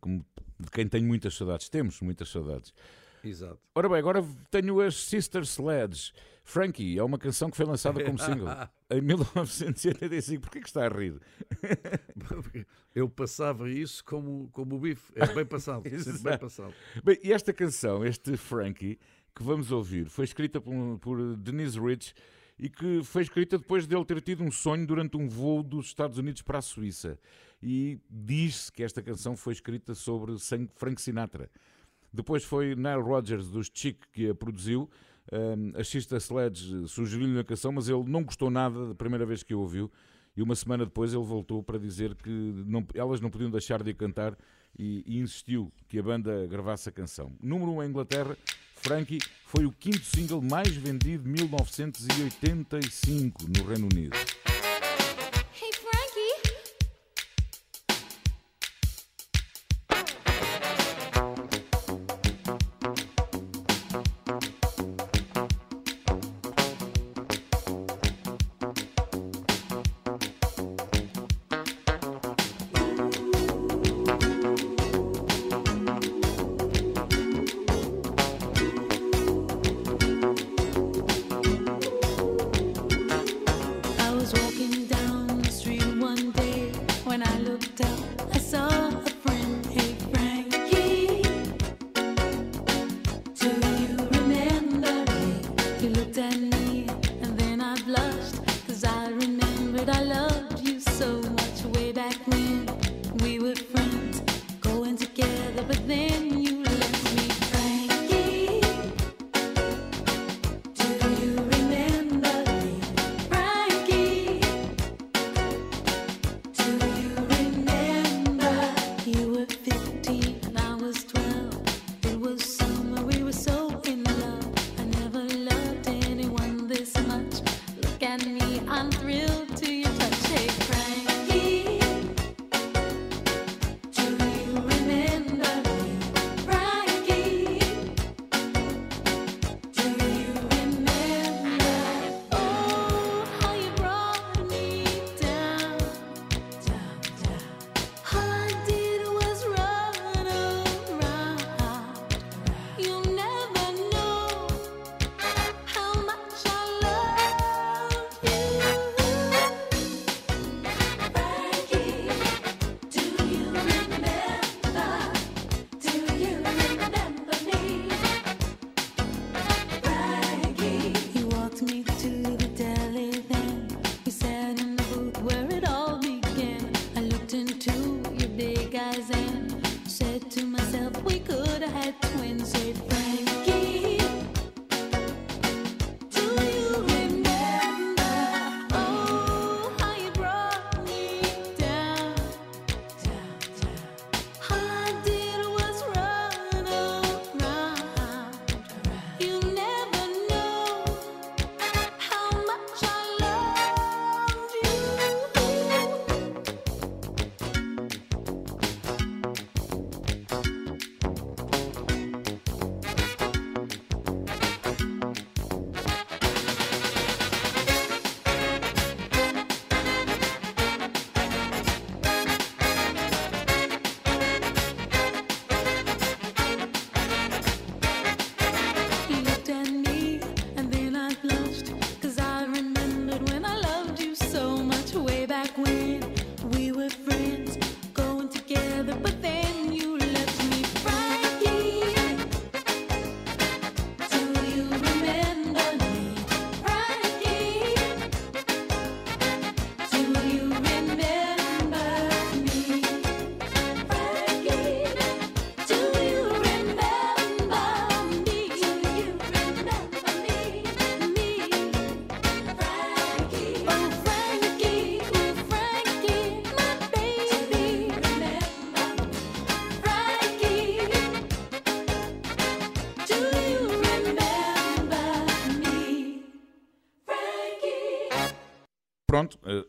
Como de quem tenho muitas saudades. Temos muitas saudades. Exato. Ora bem, agora tenho as Sister Sledge. Frankie é uma canção que foi lançada como single em 1985. Porquê que está a rir? Eu passava isso como, como o bife. É bem passado. bem passado. Bem, e esta canção, este Frankie, que vamos ouvir, foi escrita por, por Denise Rich e que foi escrita depois dele ter tido um sonho durante um voo dos Estados Unidos para a Suíça. E diz-se que esta canção foi escrita sobre Frank Sinatra. Depois foi Nile Rodgers dos Chic que a produziu. Um, a Sister Sledge sugeriu-lhe a canção, mas ele não gostou nada da primeira vez que a ouviu. E uma semana depois ele voltou para dizer que não- elas não podiam deixar de cantar e, e insistiu que a banda gravasse a canção. Número 1 em Inglaterra, Frankie foi o quinto single mais vendido de 1985 no Reino Unido.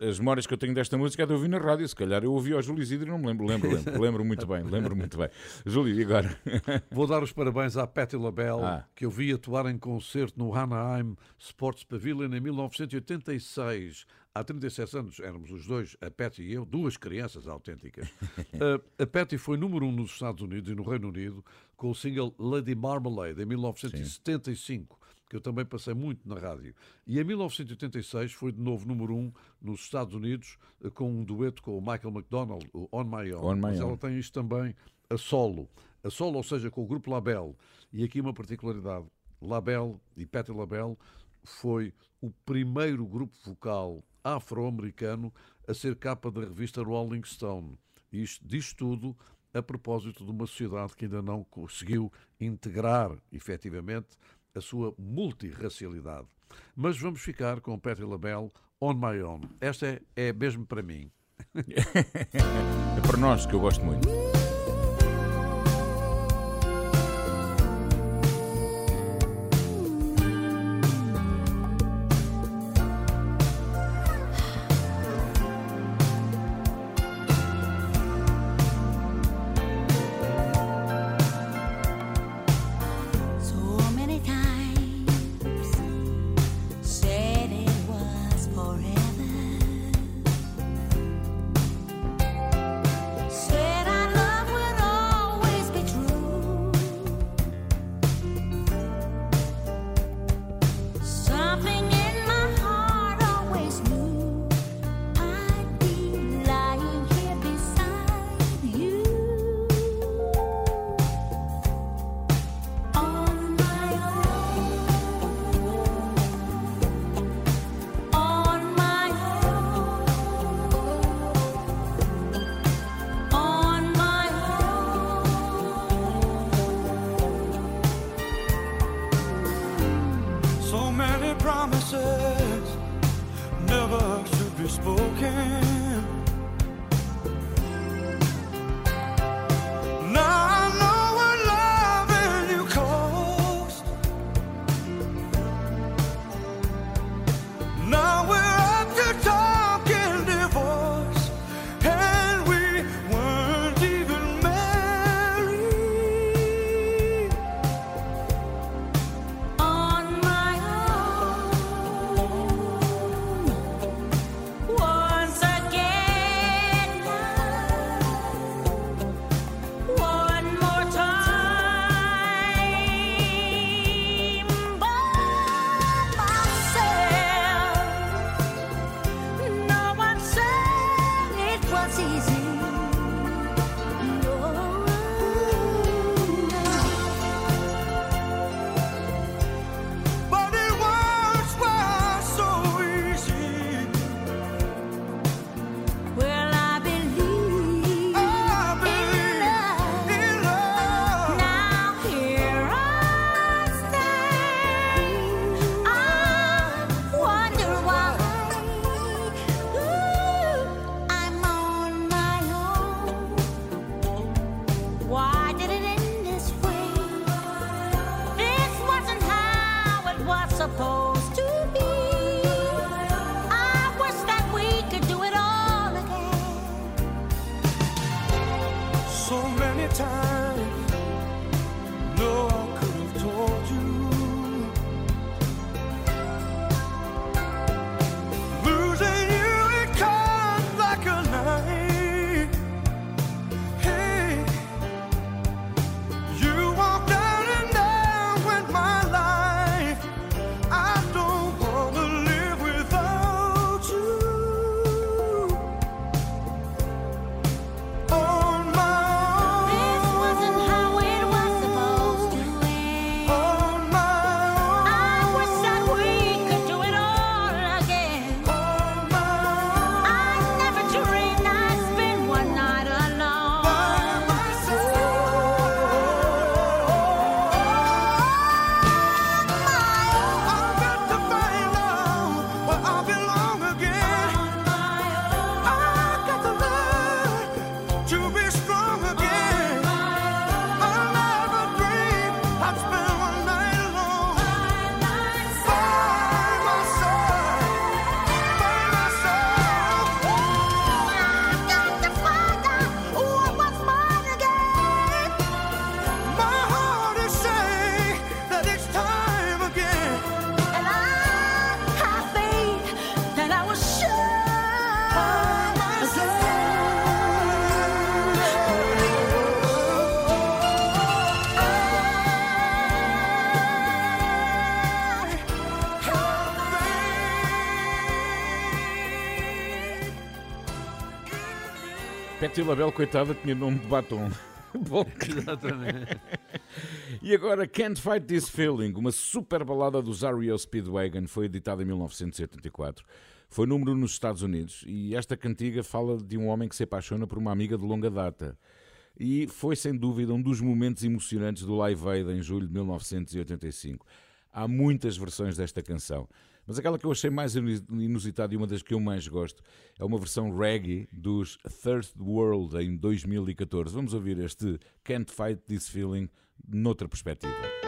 As memórias que eu tenho desta música é de ouvir na rádio. Se calhar eu ouvi ao Júlio Isidro e não me lembro, lembro, lembro, lembro muito bem, lembro muito bem. Júlio, e agora? Vou dar os parabéns à Patti LaBelle, Ah. que eu vi atuar em concerto no Anaheim Sports Pavilion em 1986. Há 37 anos éramos os dois, a Patti e eu, duas crianças autênticas. a, a Patti foi número um nos Estados Unidos e no Reino Unido com o single Lady Marmalade em 1975. Que eu também passei muito na rádio. E em 1986 foi de novo número um nos Estados Unidos eh, com um dueto com o Michael McDonald, o On My Own. On My Mas Own. ela tem isto também a solo. A solo, ou seja, com o grupo Labelle. E aqui uma particularidade. Labelle e Patti LaBelle foi o primeiro grupo vocal afro-americano a ser capa da revista Rolling Stone. Isto diz tudo a propósito de uma sociedade que ainda não conseguiu integrar efetivamente a sua multirracialidade. Mas vamos ficar com Patti LaBelle On My Own. Esta é, é mesmo para mim. É para nós, que eu gosto muito. Tila Bel, coitada, tinha nome de batom. Bom. Exatamente. e agora, Can't Fight This Feeling, uma super balada dos Ariel Speedwagon, foi editada em 1974. Foi número nos Estados Unidos e esta cantiga fala de um homem que se apaixona por uma amiga de longa data. E foi sem dúvida um dos momentos emocionantes do Live Aid em julho de 1985. Há muitas versões desta canção. Mas aquela que eu achei mais inusitada e uma das que eu mais gosto é uma versão reggae dos Third World em 2014. Vamos ouvir este Can't Fight This Feeling noutra perspectiva.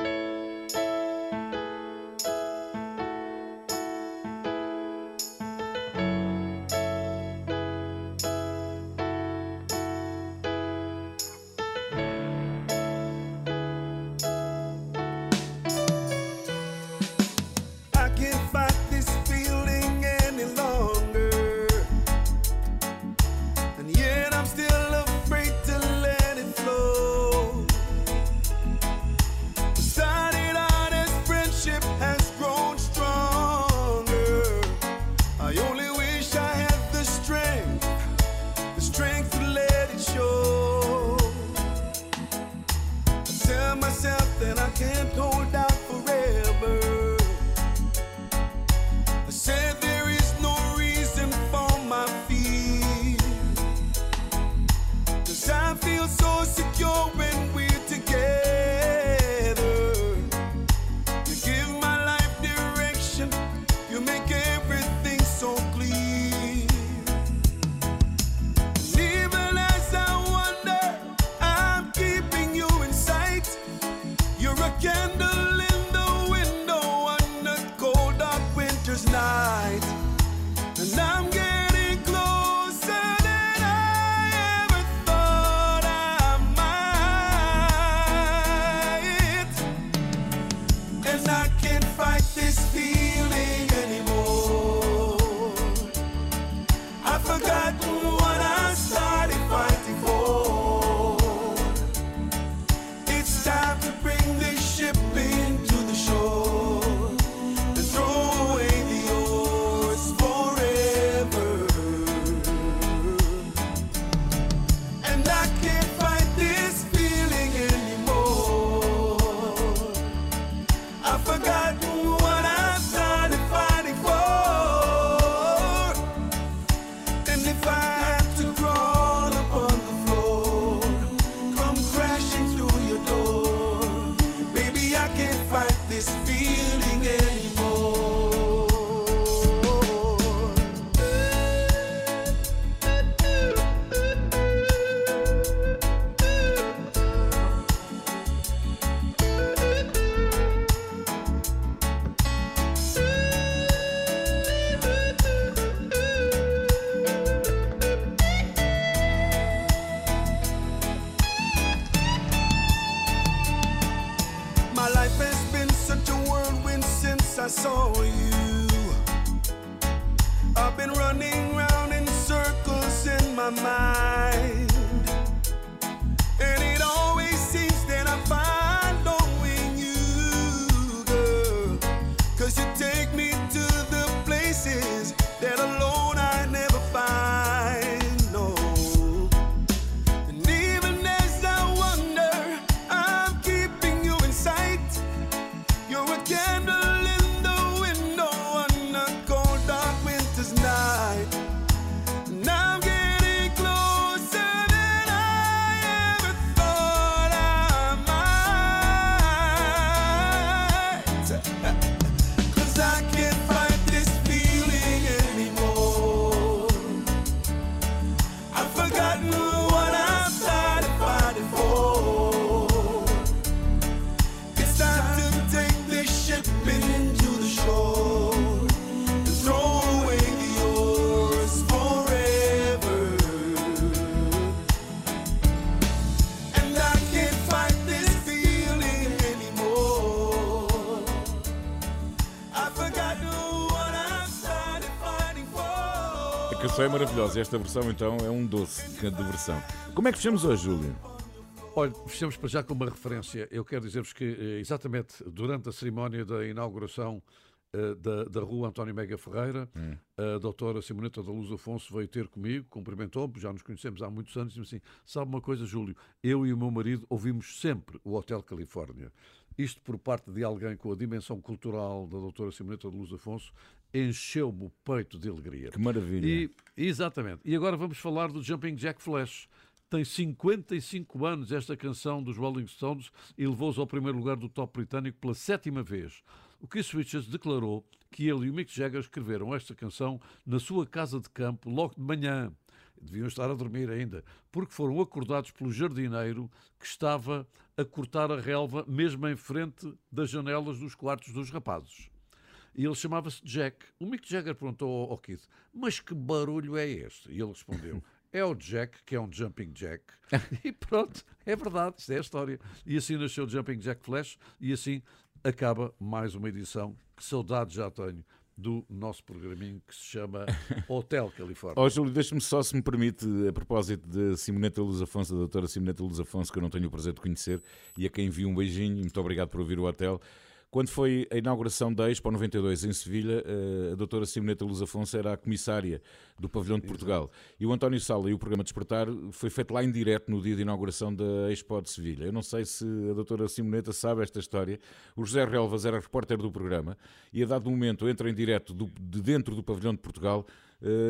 versão é maravilhosa, esta versão então é um doce de versão. Como é que fechamos hoje, Júlio? Olha, fechamos para já com uma referência. Eu quero dizer-vos que, eh, exatamente durante a cerimónia da inauguração eh, da, da rua António Mega Ferreira, hum. a doutora Simoneta da Luz Afonso veio ter comigo, cumprimentou-me, já nos conhecemos há muitos anos, e disse assim: Sabe uma coisa, Júlio? Eu e o meu marido ouvimos sempre o Hotel Califórnia. Isto por parte de alguém com a dimensão cultural da doutora Simoneta de Luz Afonso encheu-me o peito de alegria. Que maravilha. E, exatamente. E agora vamos falar do Jumping Jack Flash. Tem 55 anos esta canção dos Rolling Stones e levou-os ao primeiro lugar do top britânico pela sétima vez. O Keith Richards declarou que ele e o Mick Jagger escreveram esta canção na sua casa de campo logo de manhã. Deviam estar a dormir ainda, porque foram acordados pelo jardineiro que estava a cortar a relva mesmo em frente das janelas dos quartos dos rapazes. E ele chamava-se Jack. O Mick Jagger perguntou ao, Keith, mas que barulho é este? E ele respondeu, é o Jack, que é um Jumping Jack. e pronto, é verdade, isto é a história. E assim nasceu o Jumping Jack Flash e assim acaba mais uma edição. Que saudade já tenho do nosso programinho que se chama Hotel Califórnia. Ó Júlio, deixa-me só, se me permite, a propósito de Simoneta Luz Afonso, da doutora Simoneta Luz Afonso, que eu não tenho o prazer de conhecer, e a quem envio um beijinho, muito obrigado por ouvir o hotel. Quando foi a inauguração da Expo 92 em Sevilha, eh, a doutora Simoneta Luz Afonso era a comissária do pavilhão de Portugal. E o António Sala e o programa Despertar foi feito lá em direto no dia de inauguração da Expo de Sevilha. Eu não sei se a doutora Simoneta sabe esta história. O José Relvas era repórter do programa e a dado momento entra em direto do- de dentro do pavilhão de Portugal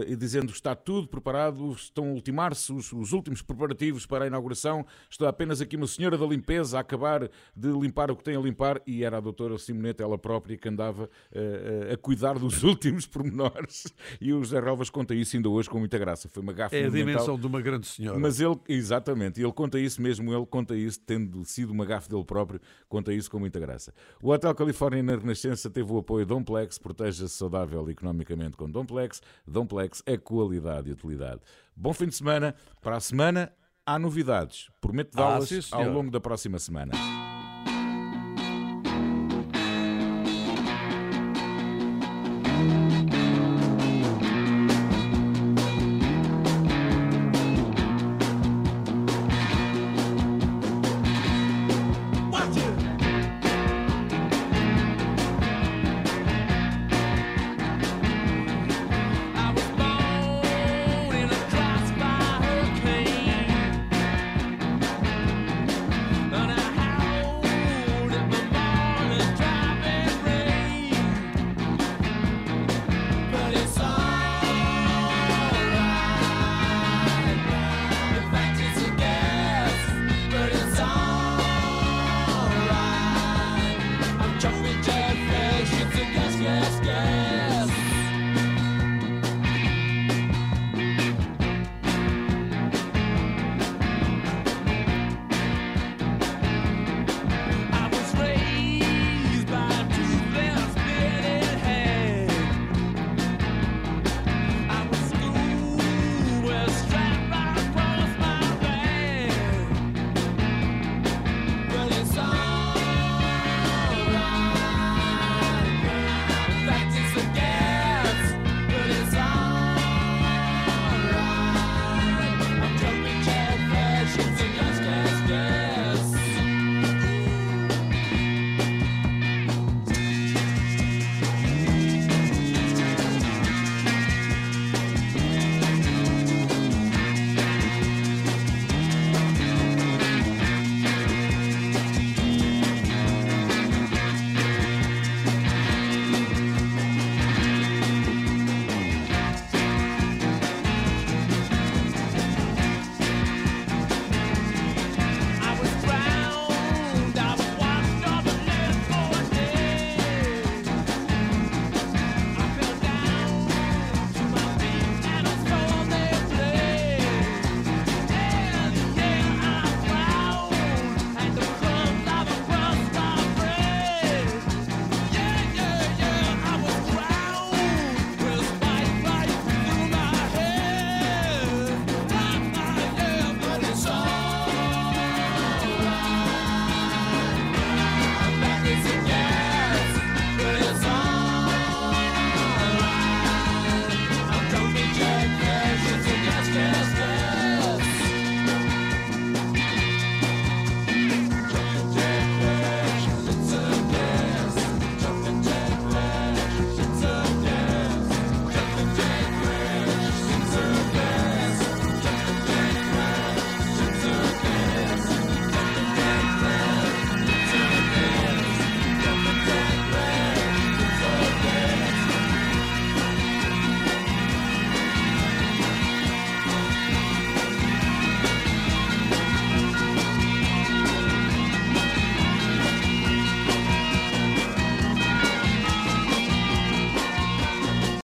e dizendo que está tudo preparado, estão a ultimar-se os, os últimos preparativos para a inauguração, está apenas aqui uma senhora da limpeza a acabar de limpar o que tem a limpar e era a doutora Simoneta, ela própria, que andava eh, eh, a cuidar dos últimos pormenores e o José Relvas conta isso ainda hoje com muita graça, foi uma gafa É a dimensão de uma grande senhora. Mas ele, exatamente, ele conta isso mesmo, ele conta isso, tendo sido uma gafe dele próprio, conta isso com muita graça. O Hotel Califórnia na Renascença teve o apoio Domplex, proteja-se saudável economicamente com Domplex. Domplex é qualidade e utilidade. Bom fim de semana. Para a semana há novidades. Prometo Ah, dá-las sim, ao longo da próxima semana.